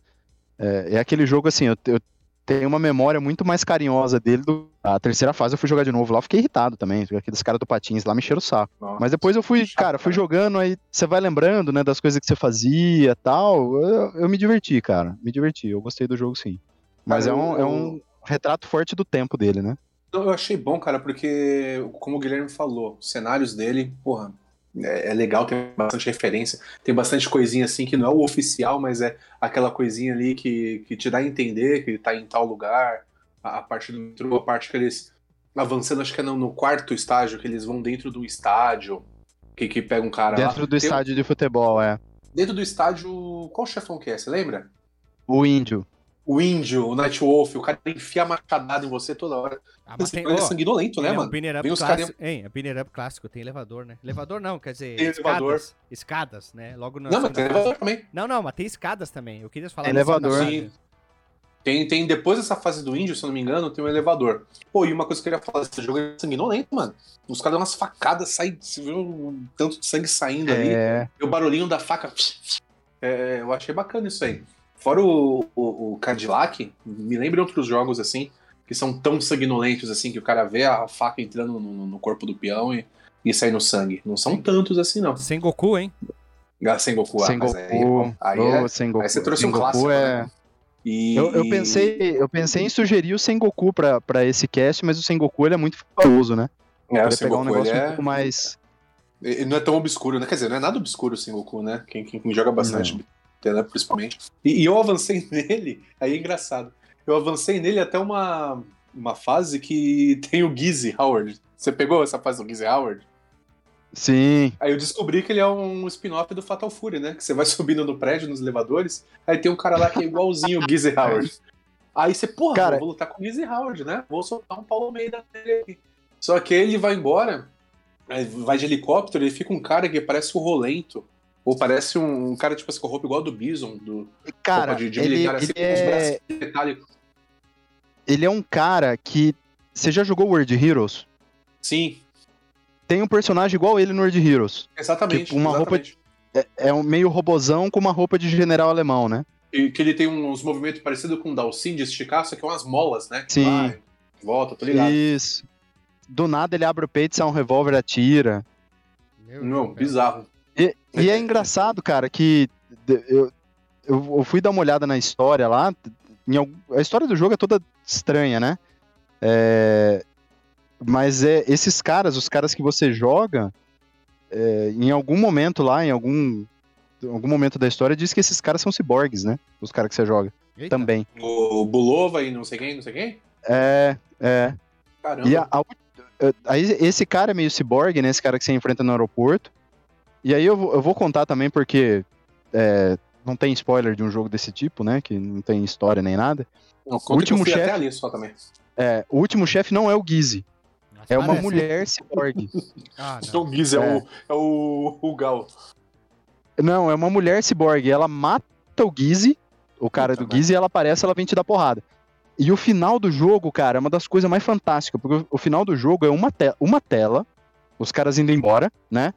É, é aquele jogo assim, eu, eu tenho uma memória muito mais carinhosa dele do a terceira fase. Eu fui jogar de novo lá, fiquei irritado também. Aqueles caras do Patins lá me encheram o saco. Nossa. Mas depois eu fui, cara, fui jogando, aí você vai lembrando, né, das coisas que você fazia tal. Eu, eu me diverti, cara. Me diverti. Eu gostei do jogo, sim. Mas Cara, é, um, eu- é um retrato forte do tempo dele, né? Eu achei bom, cara, porque, como o Guilherme falou, os cenários dele, porra, é, é legal, tem bastante referência, tem bastante coisinha assim que não é o oficial, mas é aquela coisinha ali que, que te dá a entender que ele tá em tal lugar, a, a parte do metrô, a parte que eles avançando, acho que é no, no quarto estágio, que eles vão dentro do estádio, que, que pega um cara Dentro lá. do Tem- estádio de futebol, é. Dentro do estádio, qual chefão que é, você lembra? O índio. O índio, o Nightwolf, o cara enfia machadada em você toda hora. Ah, mas tem, é sanguinolento, né, é mano? banner up clássico. Hein, é banner up clássico, tem elevador, né? Elevador não, quer dizer, Tem elevador. escadas. Escadas, né? Logo na Não, mas tem fase. elevador também. Não, não, mas tem escadas também. Eu queria falar Tem segunda elevador. fase. Sim. Tem, tem, depois dessa fase do índio, se eu não me engano, tem um elevador. Pô, e uma coisa que eu queria falar, esse jogo é sanguinolento, mano. Os caras dão umas facadas, sai, você vê um tanto de sangue saindo ali. É. E o barulhinho da faca. É, eu achei bacana isso aí. Fora o, o, o Cadillac, me lembra outros jogos assim, que são tão sanguinolentos assim, que o cara vê a faca entrando no, no corpo do peão e, e saindo sangue. Não são tantos assim, não. Sem Goku, hein? Ah, Sem Goku, ah, Sem Goku. aí, aí é- Ô, sem Goku. aí você trouxe Sem um Goku clássico, é... né? E, Eu, eu pensei, eu pensei em sugerir o Sengoku pra, pra esse cast, mas o Sengoku ele é muito famoso, né? É, o Sengoku, pegar um negócio ele um é- pouco mais. Ele não é tão obscuro, né? Quer dizer, não é nada obscuro o Sengoku, né? Quem, quem, quem joga bastante, né? principalmente. E, e eu avancei nele, aí é engraçado. Eu avancei nele até uma, uma fase que tem o Gizzy Howard. Você pegou essa fase do Gizzy Howard? Sim. Aí eu descobri que ele é um spin-off do Fatal Fury, né? Que você vai subindo no prédio, nos elevadores, aí tem um cara lá que é igualzinho o Gizzy Howard. Aí você, porra, Cara- eu vou lutar com o Gizzy Howard, né? Vou soltar um Paulo Meida nele aqui. Só que ele vai embora, vai de helicóptero, ele fica um cara que parece o Rolento. Ou parece um, um cara, tipo assim, com roupa igual a do Bison, do Cara, de, de ele, militar, assim, com os é, braços metálicos. Ele é um cara que. Você já jogou World Heroes? Sim, Tem um personagem igual ele no World Heroes. exatamente. Tipo, uma roupa exatamente. É, é um meio robozão com uma roupa de general alemão, né? E que ele tem uns movimentos parecidos com o Dalsin de esticar, só que é umas molas, né? Que Sim. Vai, volta, tô ligado. Isso. Do nada ele abre o peito, sai um revólver e atira. Meu Não, Deus, bizarro. E, e é engraçado, cara, que de- eu, eu fui dar uma olhada na história lá. Algum- a história do jogo é toda estranha, né? É, mas é esses caras, os caras que você joga, é, em algum momento lá, em algum, em algum momento da história, diz que esses caras são ciborgues, né? Os caras que você joga Eita. também. O Bulova e não sei quem, não sei quem? É, é. Caramba. E a- a- aí esse cara é meio ciborgue, né? Esse cara que você enfrenta no aeroporto. E aí eu vou, eu vou contar também porque é, não tem spoiler de um jogo desse tipo, né? Que não tem história nem nada. Não, o último chefe- até ali só também. É, o último chefe não é o Gizzy, é uma parece. mulher ciborgue. Ah, Então não. o Giz é, É. o, é o, o Gal. não, é uma mulher ciborgue. Ela mata o Gizzy, o cara Puta do Gizzy, e ela aparece, ela vem te dar porrada. E o final do jogo, cara, é uma das coisas mais fantásticas, porque o- o final do jogo é uma, te uma tela, os caras indo embora, né?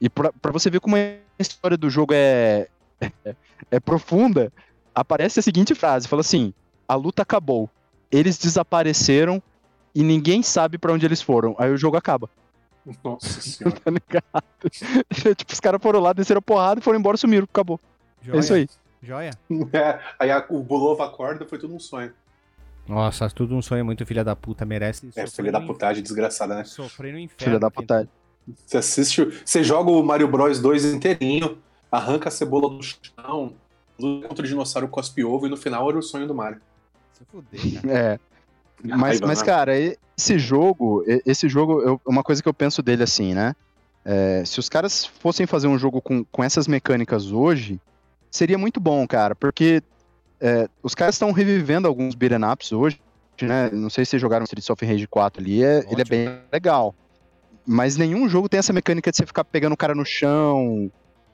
E pra, pra você ver como a história do jogo é, é, é profunda, aparece a seguinte frase: fala assim, a luta acabou, eles desapareceram e ninguém sabe pra onde eles foram. Aí o jogo acaba, Nossa senhora. tá ligado? tipo, os caras foram lá, desceram porrada e foram embora, sumiram, acabou. Joia, É isso aí. Joia. É, aí a- o Bulova acorda, foi tudo um sonho. Nossa, tudo um sonho muito filha da puta, merece. É, filha da putagem, desgraçada, né? no inferno. Filha da quem- puta. Você assiste, o- você joga o Mario Bros 2 inteirinho, arranca a cebola do chão, luta contra o dinossauro cospe ovo e no final era o sonho do Mario. Se fuder, cara. É. Mas, Raiva, mas né? cara, esse jogo, esse jogo, eu- uma coisa que eu penso dele assim, né? É, se os caras fossem fazer um jogo com, com essas mecânicas hoje, seria muito bom, cara, porque é, os caras estão revivendo alguns beat'em ups hoje, né? Não sei se vocês jogaram Streets of Rage 4 ali, é- ele é bem legal. Mas nenhum jogo tem essa mecânica de você ficar pegando o cara no chão,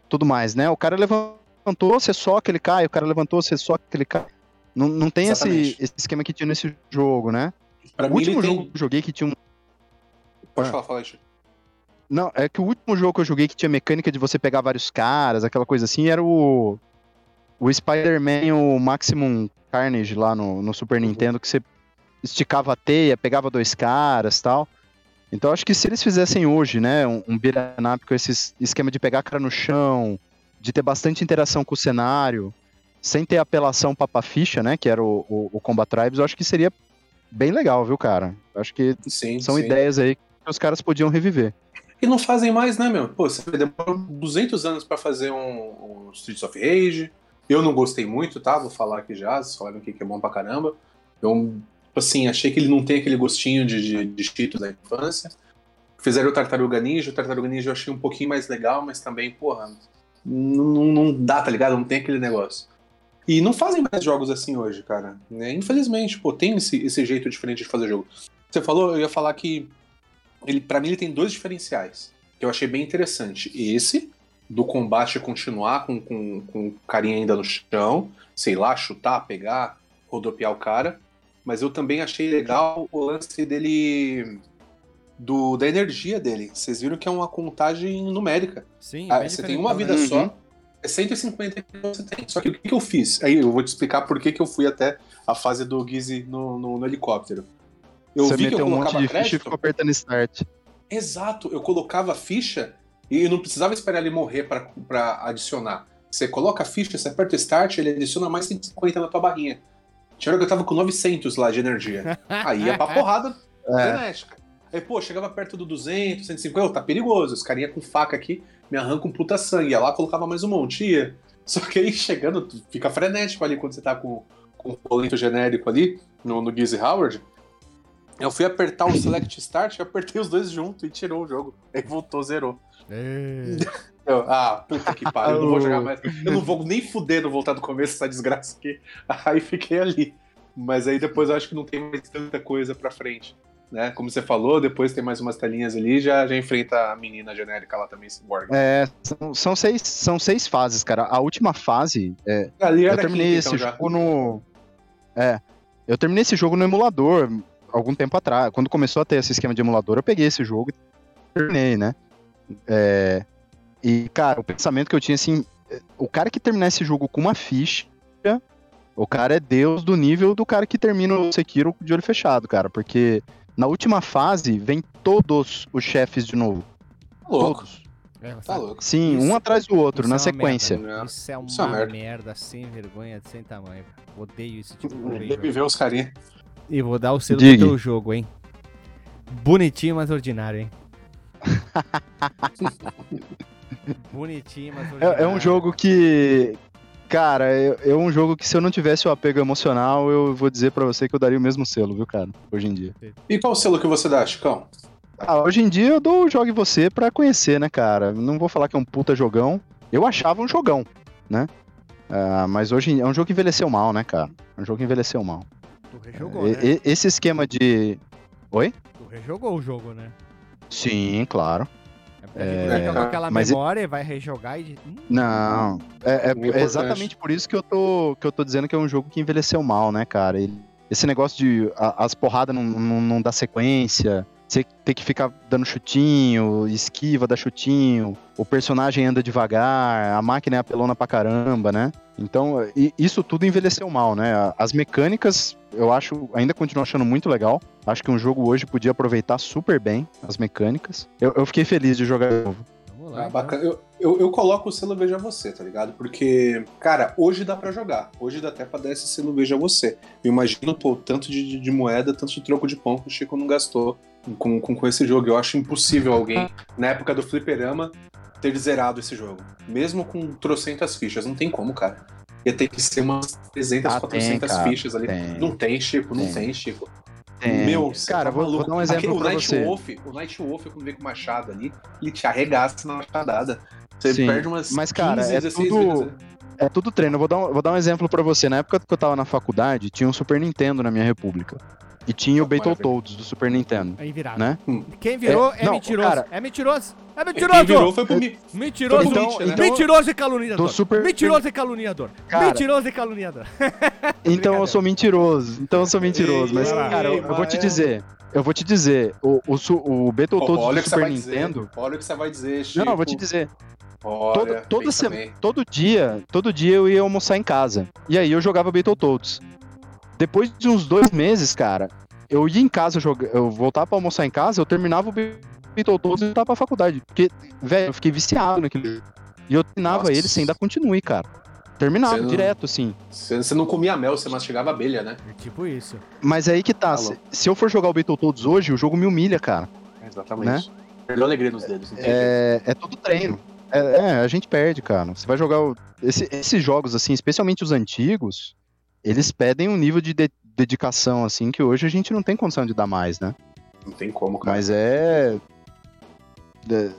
tudo mais, né? O cara levantou, você soca, ele cai, o cara levantou, você soca, ele cai. Não, não tem esse, esse esquema que tinha nesse jogo, né? Pra o último jogo tem... que eu joguei que tinha um. Pode Ah. falar, fala. Não, é que o último jogo que eu joguei que tinha mecânica de você pegar vários caras, aquela coisa assim, era o. o Spider-Man, o Maximum Carnage lá no, no Super Uhum. Nintendo, que você esticava a teia, pegava dois caras tal. Então acho que se eles fizessem hoje, né, um, um beat'em com esse es- esquema de pegar cara no chão, de ter bastante interação com o cenário, sem ter apelação papa ficha, né, que era o, o, o Combat Tribes, eu acho que seria bem legal, viu, cara? Acho que Sim, são sim. ideias aí que os caras podiam reviver. E não fazem mais, né, meu? Pô, você demorou 200 anos pra fazer um, um Streets of Rage. Eu não gostei muito, tá? Vou falar aqui já, vocês falaram que é bom pra caramba. Eu, assim, achei que ele não tem aquele gostinho de, de, de Cheetos da infância. Fizeram o Tartaruga Ninja, o Tartaruga Ninja eu achei um pouquinho mais legal, mas também, porra, não, não, dá, tá ligado? Não tem aquele negócio. E não fazem mais jogos assim hoje, cara. Né? Infelizmente, pô, tem esse, esse jeito diferente de fazer jogo. Você falou, eu ia falar que ele, para mim ele tem dois diferenciais que eu achei bem interessante. Esse, do combate continuar com, com, com carinha ainda no chão, sei lá, chutar, pegar, rodopiar o cara. Mas eu também achei legal o lance dele. Do, da energia dele. Vocês viram que é uma contagem numérica. Sim, Ah, você tem uma vida? Uhum. só, é 150 que você tem. Só que o que, que eu fiz? Aí eu vou te explicar por que, que eu fui até a fase do Gizzy no, no, no helicóptero. Eu você vi que eu meteu um monte colocava de ficha e crédito. ficou apertando start. Exato, eu colocava a ficha e eu não precisava esperar ele morrer pra- pra adicionar. Você coloca a ficha, você aperta o start, ele adiciona mais 150 na tua barrinha. Tinha hora que eu tava com 900 lá de energia. Aí ia pra porrada É. frenética. Aí, pô, chegava perto do 200, 150, "Ô, tá perigoso, os carinha com faca aqui me arrancam um puta sangue. Ia lá, colocava mais um monte, ia. Só que aí chegando, tu fica frenético ali quando você tá com, com o colento genérico ali, no, no Gizzy Howard. Eu fui apertar o Select Start, eu apertei os dois juntos e tirou o jogo. Aí voltou, zerou. É. Eu, ah, puta que pariu, eu não vou jogar mais. Eu não vou nem fuder no voltar do começo essa desgraça aqui. Aí fiquei ali. Mas aí depois eu acho que não tem mais tanta coisa pra frente. Né? Como você falou, depois tem mais umas telinhas ali já já enfrenta a menina genérica lá também, Cyborg. É, são, são seis, são seis fases, cara. A última fase, é, Ali eu terminei quinta, esse então, já. jogo no. É, eu terminei esse jogo no emulador algum tempo atrás. Quando começou a ter esse esquema de emulador, eu peguei esse jogo e terminei, né? É, e, cara, o pensamento que eu tinha assim: é, o cara que terminar esse jogo com uma ficha, o cara é deus do nível do cara que termina o Sekiro de olho fechado, cara. Porque na última fase vem todos os chefes de novo. Tá louco, Todos. É, tá louco. Sim, Isso- um atrás do outro, isso na é uma sequência. merda. Isso é uma, Isso é uma merda. merda. sem vergonha, sem tamanho. Odeio esse tipo de Deve jogo. ver os carinha. E vou dar o selo Diga. pro teu jogo, hein? Bonitinho, mas ordinário, hein? Bonitinho, mas. É, é um jogo que. Cara, é, é um jogo que se eu não tivesse o apego emocional, eu vou dizer pra você que eu daria o mesmo selo, viu, cara? Hoje em dia. E qual o selo que você dá, Chicão? Ah, hoje em dia eu dou o Jogue Você pra conhecer, né, cara? Não vou falar que é um puta jogão. Eu achava um jogão, né? Ah, mas hoje em- é um jogo que envelheceu mal, né, cara? É um jogo que envelheceu mal. Tu rejogou, E- né? esse esquema de. Oi? Tu rejogou o jogo, né? Sim, claro. É É, vai com aquela mas- memória e vai rejogar e... Hum, Não, é, é- é exatamente por isso que eu, tô, que eu tô dizendo que é um jogo que envelheceu mal, né, cara? Ele- esse negócio de a- as porradas não, não, não dá sequência, você tem que ficar dando chutinho, esquiva, dá chutinho, o personagem anda devagar, a máquina é apelona pra caramba, né? Então, isso tudo envelheceu mal, né? As mecânicas, eu acho, ainda continuo achando muito legal. Acho que um jogo hoje podia aproveitar super bem as mecânicas. Eu, eu fiquei feliz de jogar de novo. Vamos lá, Ah, então. bacana. Eu, eu, eu coloco o selo Veja Você, tá ligado? Porque, cara, hoje dá pra jogar. Hoje dá até pra dar esse selo Veja Você. Eu imagino, pô, tanto de, de- de moeda, tanto de troco de pão que o Chico não gastou com, com, com esse jogo. Eu acho impossível alguém, na época do fliperama, ter zerado esse jogo. Mesmo com trocentas fichas. Não tem como, cara. Ia ter que ser umas 300, Ah, tem, 400 cara. fichas ali. Tem. Não tem, Chico, não Tem. tem, Chico. Tem. Meu, você Cara, tá vou, vou dar um exemplo o pra Night você. Wolf, o Night Wolf, quando vem com machado ali, ele te arregaça na machadada. Você Sim, perde umas mas, cara, 15, é 16 tudo- vidas. ali. É tudo treino. Eu vou dar um, vou dar um exemplo pra você. Na época que eu tava na faculdade, tinha um Super Nintendo na minha república. E tinha o. Battletoads do Super Nintendo. Aí virado. Né? Quem virou é, É, não, mentiroso. cara- É mentiroso. É Quem mentiroso. virou foi pro Mi. Mentiroso. Então- Então, então- mentiroso e caluniador. do Super- Mentiroso e caluniador. Cara- Mentiroso e caluniador. Então eu sou mentiroso. Então eu sou mentiroso. Mas, Ei, cara, eu, ei, eu vou te dizer. Eu vou te dizer. O, o, o Battletoads Olha o do Super vai dizer. Nintendo. Olha o que você vai dizer, Chico. Não, eu vou te dizer. Olha, Todo, toda semana, todo dia, todo dia eu ia almoçar em casa. E aí eu jogava Battletoads. Depois de uns dois meses, cara, eu ia em casa, joga- eu voltava pra almoçar em casa, eu terminava o Battletoads e voltava pra faculdade. Porque, velho, eu fiquei viciado naquele jogo. E eu terminava Nossa. ele sem dar continue, cara. Terminava não- direto, assim. Você, não comia mel, você mastigava abelha, né? É tipo isso. Mas aí que tá, Alô. se, se eu for jogar o Battletoads hoje, o jogo me humilha, cara. Exatamente. Perdeu a alegria nos dedos. É, é todo treino. É, é, a gente perde, cara. Você vai jogar. o- esse- esses jogos, assim, especialmente os antigos, eles pedem um nível de, de- dedicação, assim, que hoje a gente não tem condição de dar mais, né? Não tem como, cara. Mas é. é- é-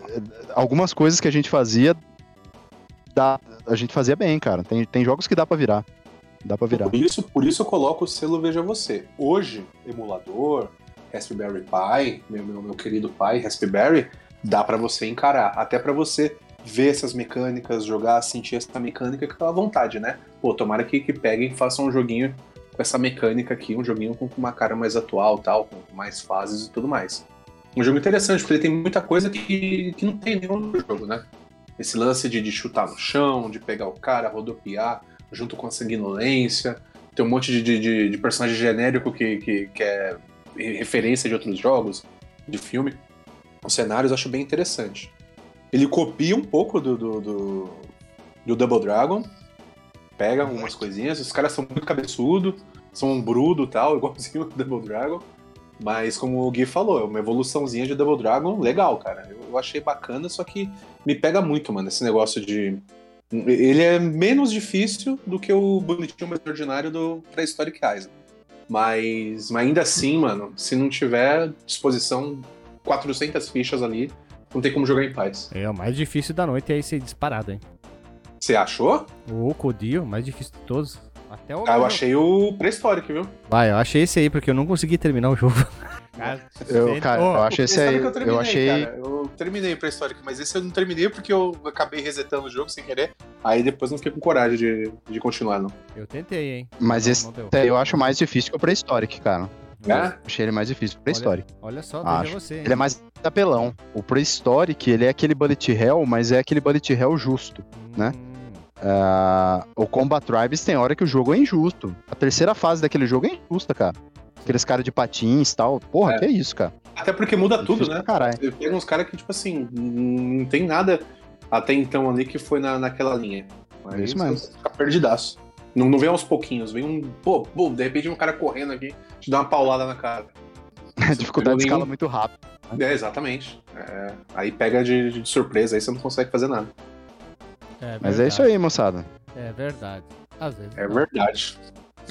algumas coisas que a gente fazia. Dá, a gente fazia bem, cara. Tem, tem jogos que dá pra virar. Dá pra virar. Por isso, por isso eu coloco o selo Veja Você. Hoje, emulador, Raspberry Pi, meu, meu, meu querido pai, Raspberry, dá pra você encarar. Até pra você ver essas mecânicas, jogar, sentir essa mecânica com aquela vontade, né? Pô, tomara que, que peguem e façam um joguinho com essa mecânica aqui, um joguinho com uma cara mais atual, tal, com mais fases e tudo mais. Um jogo interessante, porque ele tem muita coisa que, que não tem em nenhum outro jogo, né? Esse lance de, de chutar no chão, de pegar o cara, rodopiar, junto com a sanguinolência. Tem um monte de, de- de, de personagem genérico que, que, que é referência de outros jogos, de filme. Os cenários eu acho bem interessante. Ele copia um pouco do, do, do, do Double Dragon, pega algumas coisinhas. Os caras são muito cabeçudo, são um brudo e tal, igualzinho o Double Dragon. Mas como o Gui falou, é uma evoluçãozinha de Double Dragon legal, cara. Eu, achei bacana, só que me pega muito, mano, esse negócio de. Ele é menos difícil do que o bonitinho mais ordinário do Prehistoric Island. Mas, mas ainda assim, mano, se não tiver disposição 400 fichas ali, não tem como jogar em paz. É o mais difícil da noite é esse disparado, hein? Você achou? O Codio, o mais difícil de todos. Até o. Ah, eu achei o Prehistoric, viu? Vai, eu achei esse aí, porque eu não consegui terminar o jogo. Cara, Eu, cara, eu acho esse aí. Eu terminei, Eu achei. cara. Eu terminei o Prehistoric, mas esse eu não terminei porque eu acabei resetando o jogo sem querer. Aí depois não fiquei com coragem de, de continuar, não. eu tentei, hein? Mas Não, esse não aí eu acho mais difícil que o Prehistoric, cara. É? Achei ele mais difícil Prehistoric. Olha só, Acho. veja você. hein? Ele é mais apelão. O Prehistoric, ele é aquele bullet hell, mas é aquele bullet hell justo. né? Hum, Ah, o Combat Tribes tem hora que o jogo é injusto. A terceira fase daquele jogo é injusta, cara. Aqueles caras de patins e tal. Porra, É. que é isso, cara. Até porque muda tudo, Difícil né? Caralho. Você pega uns caras que, tipo assim, não tem nada até então ali que foi na, naquela linha. Aí Isso você mesmo. Fica perdidaço. Não, não vem aos pouquinhos, vem um. Pô, pô, de repente um cara correndo aqui, te dá uma paulada na cara. A dificuldade de nenhum- escala muito rápido. É, exatamente. É, aí pega de, de surpresa, aí você não consegue fazer nada. é Mas é isso aí, moçada. É verdade. Às vezes. É não. verdade.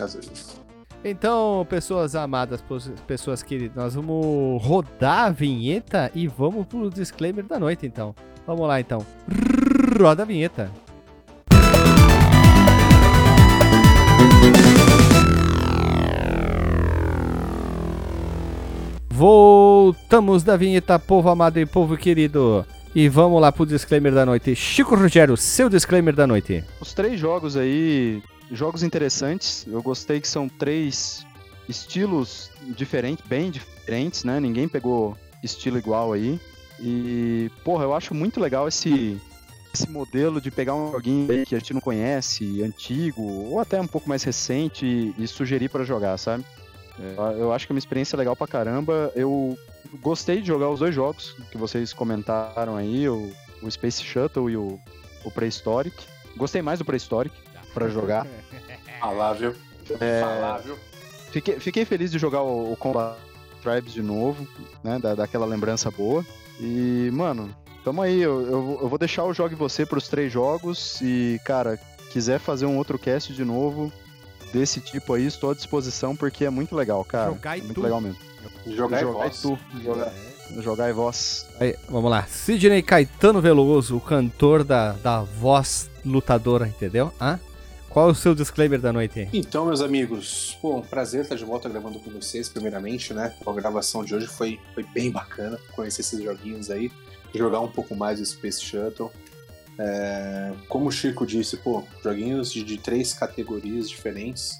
Às vezes. Então, pessoas amadas, pessoas queridas, nós vamos rodar a vinheta e vamos pro disclaimer da noite, então. Vamos lá, então. Roda a vinheta. Voltamos da vinheta, povo amado e povo querido. E vamos lá pro disclaimer da noite. Chico Rogério, seu disclaimer da noite. Os três jogos aí, jogos interessantes. Eu gostei que são três estilos diferentes, bem diferentes, né? Ninguém pegou estilo igual aí. E, porra, eu acho muito legal esse, esse modelo de pegar um joguinho que a gente não conhece, antigo, ou até um pouco mais recente, e, e sugerir pra jogar, sabe? É, eu acho que é uma experiência legal pra caramba. Eu gostei de jogar os dois jogos que vocês comentaram aí, o, o Space Shuttle e o, o Prehistoric. Gostei mais do Prehistoric pra jogar. Falável. É, Falável. Fiquei, fiquei feliz de jogar o, o Combat Tribes de novo, né? Da, daquela lembrança boa. E, mano, tamo aí. Eu, eu, eu vou deixar o Jogue Você pros três jogos. E, cara, quiser fazer um outro cast de novo desse tipo aí, estou à disposição porque é muito legal, cara. Jogar e é muito tu. legal mesmo. Jogar, jogar é e tu. Jogar, jogar e voz. Aí, vamos lá. Sidney Caetano Veloso, o cantor da, da voz lutadora, entendeu? Hã? Qual é o seu disclaimer da noite? Então, meus amigos, pô, um prazer estar de volta gravando com vocês, primeiramente, né? A gravação de hoje foi, foi bem bacana, conhecer esses joguinhos aí, jogar um pouco mais do Space Shuttle. É, como o Chico disse, pô, joguinhos de, de três categorias diferentes.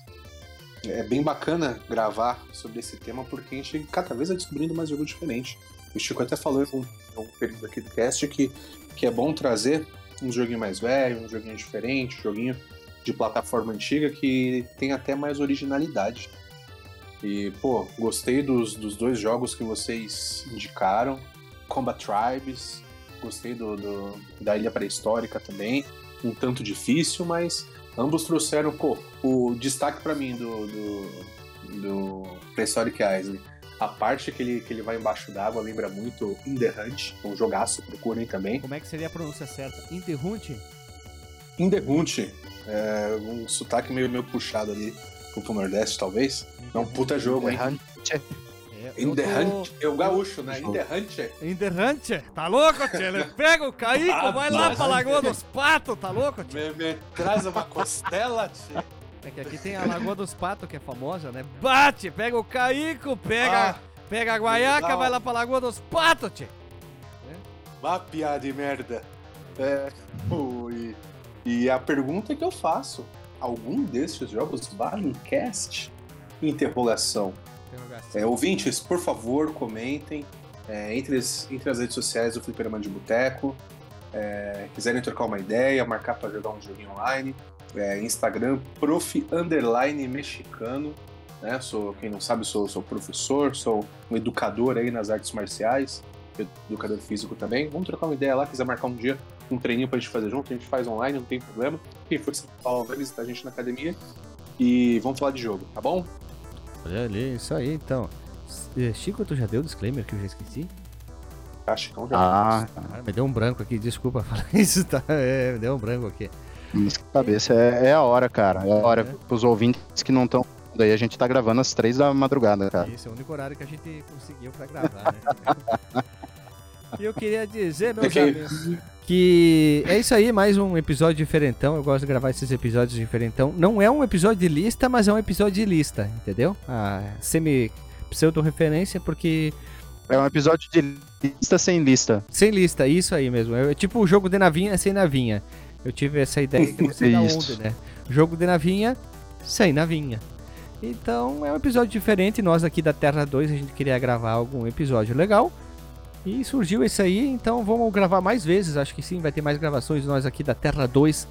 É bem bacana gravar sobre esse tema, porque a gente cada vez vai descobrindo mais jogo diferente. O Chico até falou em um, um período aqui do cast que, que é bom trazer um joguinho mais velho, um joguinho diferente, um joguinho de plataforma antiga que tem até mais originalidade. E, pô, gostei dos, dos dois jogos que vocês indicaram. Combat Tribes, gostei do, do da Ilha Pré-Histórica também. Um tanto difícil, mas ambos trouxeram, pô, o destaque para mim do, do, do Prehistoric Island. A parte que ele, que ele vai embaixo d'água lembra muito In The Hunt, um jogaço, procurem também. Como é que seria a pronúncia certa? Interrunt? In The Hunt, é, um sotaque meio, meio puxado ali pro Nordeste, talvez. É um puta jogo, hein? É, In eu The Hunt, é o gaúcho, né? In The Hunt. Interrante? Tá louco, tio? Ele pega o Caico, Ah, vai lá pra Lagoa dos Patos, tá louco, tio? Me, me traz uma costela, tio. É que aqui tem a Lagoa dos Patos, que é famosa, né? Bate, pega o Caico, pega, Ah, pega a guaiaca, vai lá pra Lagoa dos Patos, tio. Vá, piada de merda. É, e, e a pergunta que eu faço: algum desses jogos vale cast? Interrogação. Interrogação. É, ouvintes, por favor, comentem. É, entre, as, entre as redes sociais do Fliperama de Boteco. É, quiserem trocar uma ideia, marcar para jogar um joguinho online. É, Instagram, prof mexicano. Né? Sou, quem não sabe, sou, sou professor, sou um educador aí nas artes marciais, educador físico também. Vamos trocar uma ideia lá, quiser marcar um dia um treininho pra gente fazer junto, a gente faz online, não tem problema. Quem for São Paulo, vai visitar a gente na academia. E vamos falar de jogo, tá bom? Olha ali, isso aí, então. Eh, Chico, tu já deu o disclaimer que eu já esqueci? Acho que não já. Ah, Cara, me deu um branco aqui, desculpa falar isso, tá? É, me deu um branco aqui. mas cabeça é, é a hora, cara. É a hora É. pros ouvintes que não estão. Daí a gente tá gravando às três da madrugada, cara. Esse é o único horário que a gente conseguiu pra gravar, né? E eu queria dizer, meus Ok. amigos, que é isso aí, mais um episódio diferentão. Eu gosto de gravar esses episódios diferentão. Não é um episódio de lista, mas é um episódio de lista, entendeu? A semi pseudo-referência, porque É um episódio de lista sem lista. sem lista, isso aí mesmo. É tipo o jogo de navinha sem navinha. Eu tive essa ideia que sei da onde, né? Jogo de navinha sem navinha. Então é um episódio diferente. Nós aqui da Terra 2 a gente queria gravar algum episódio legal. E surgiu esse aí, então vamos gravar mais vezes. Acho que sim, vai ter mais gravações nós aqui da Terra 2.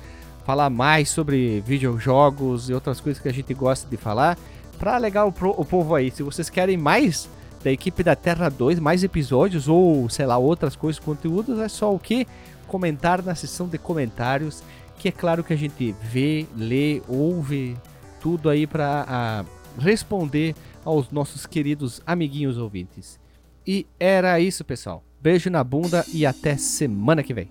Falar mais sobre videojogos e outras coisas que a gente gosta de falar. Pra alegar o, pro- o povo aí. Se vocês querem mais da equipe da Terra 2, mais episódios ou, sei lá, outras coisas, conteúdos, é só o que? Comentar na seção de comentários. Que é claro que a gente vê, lê, ouve tudo aí pra ah, responder aos nossos queridos amiguinhos ouvintes. E era isso, pessoal. Beijo na bunda e até semana que vem.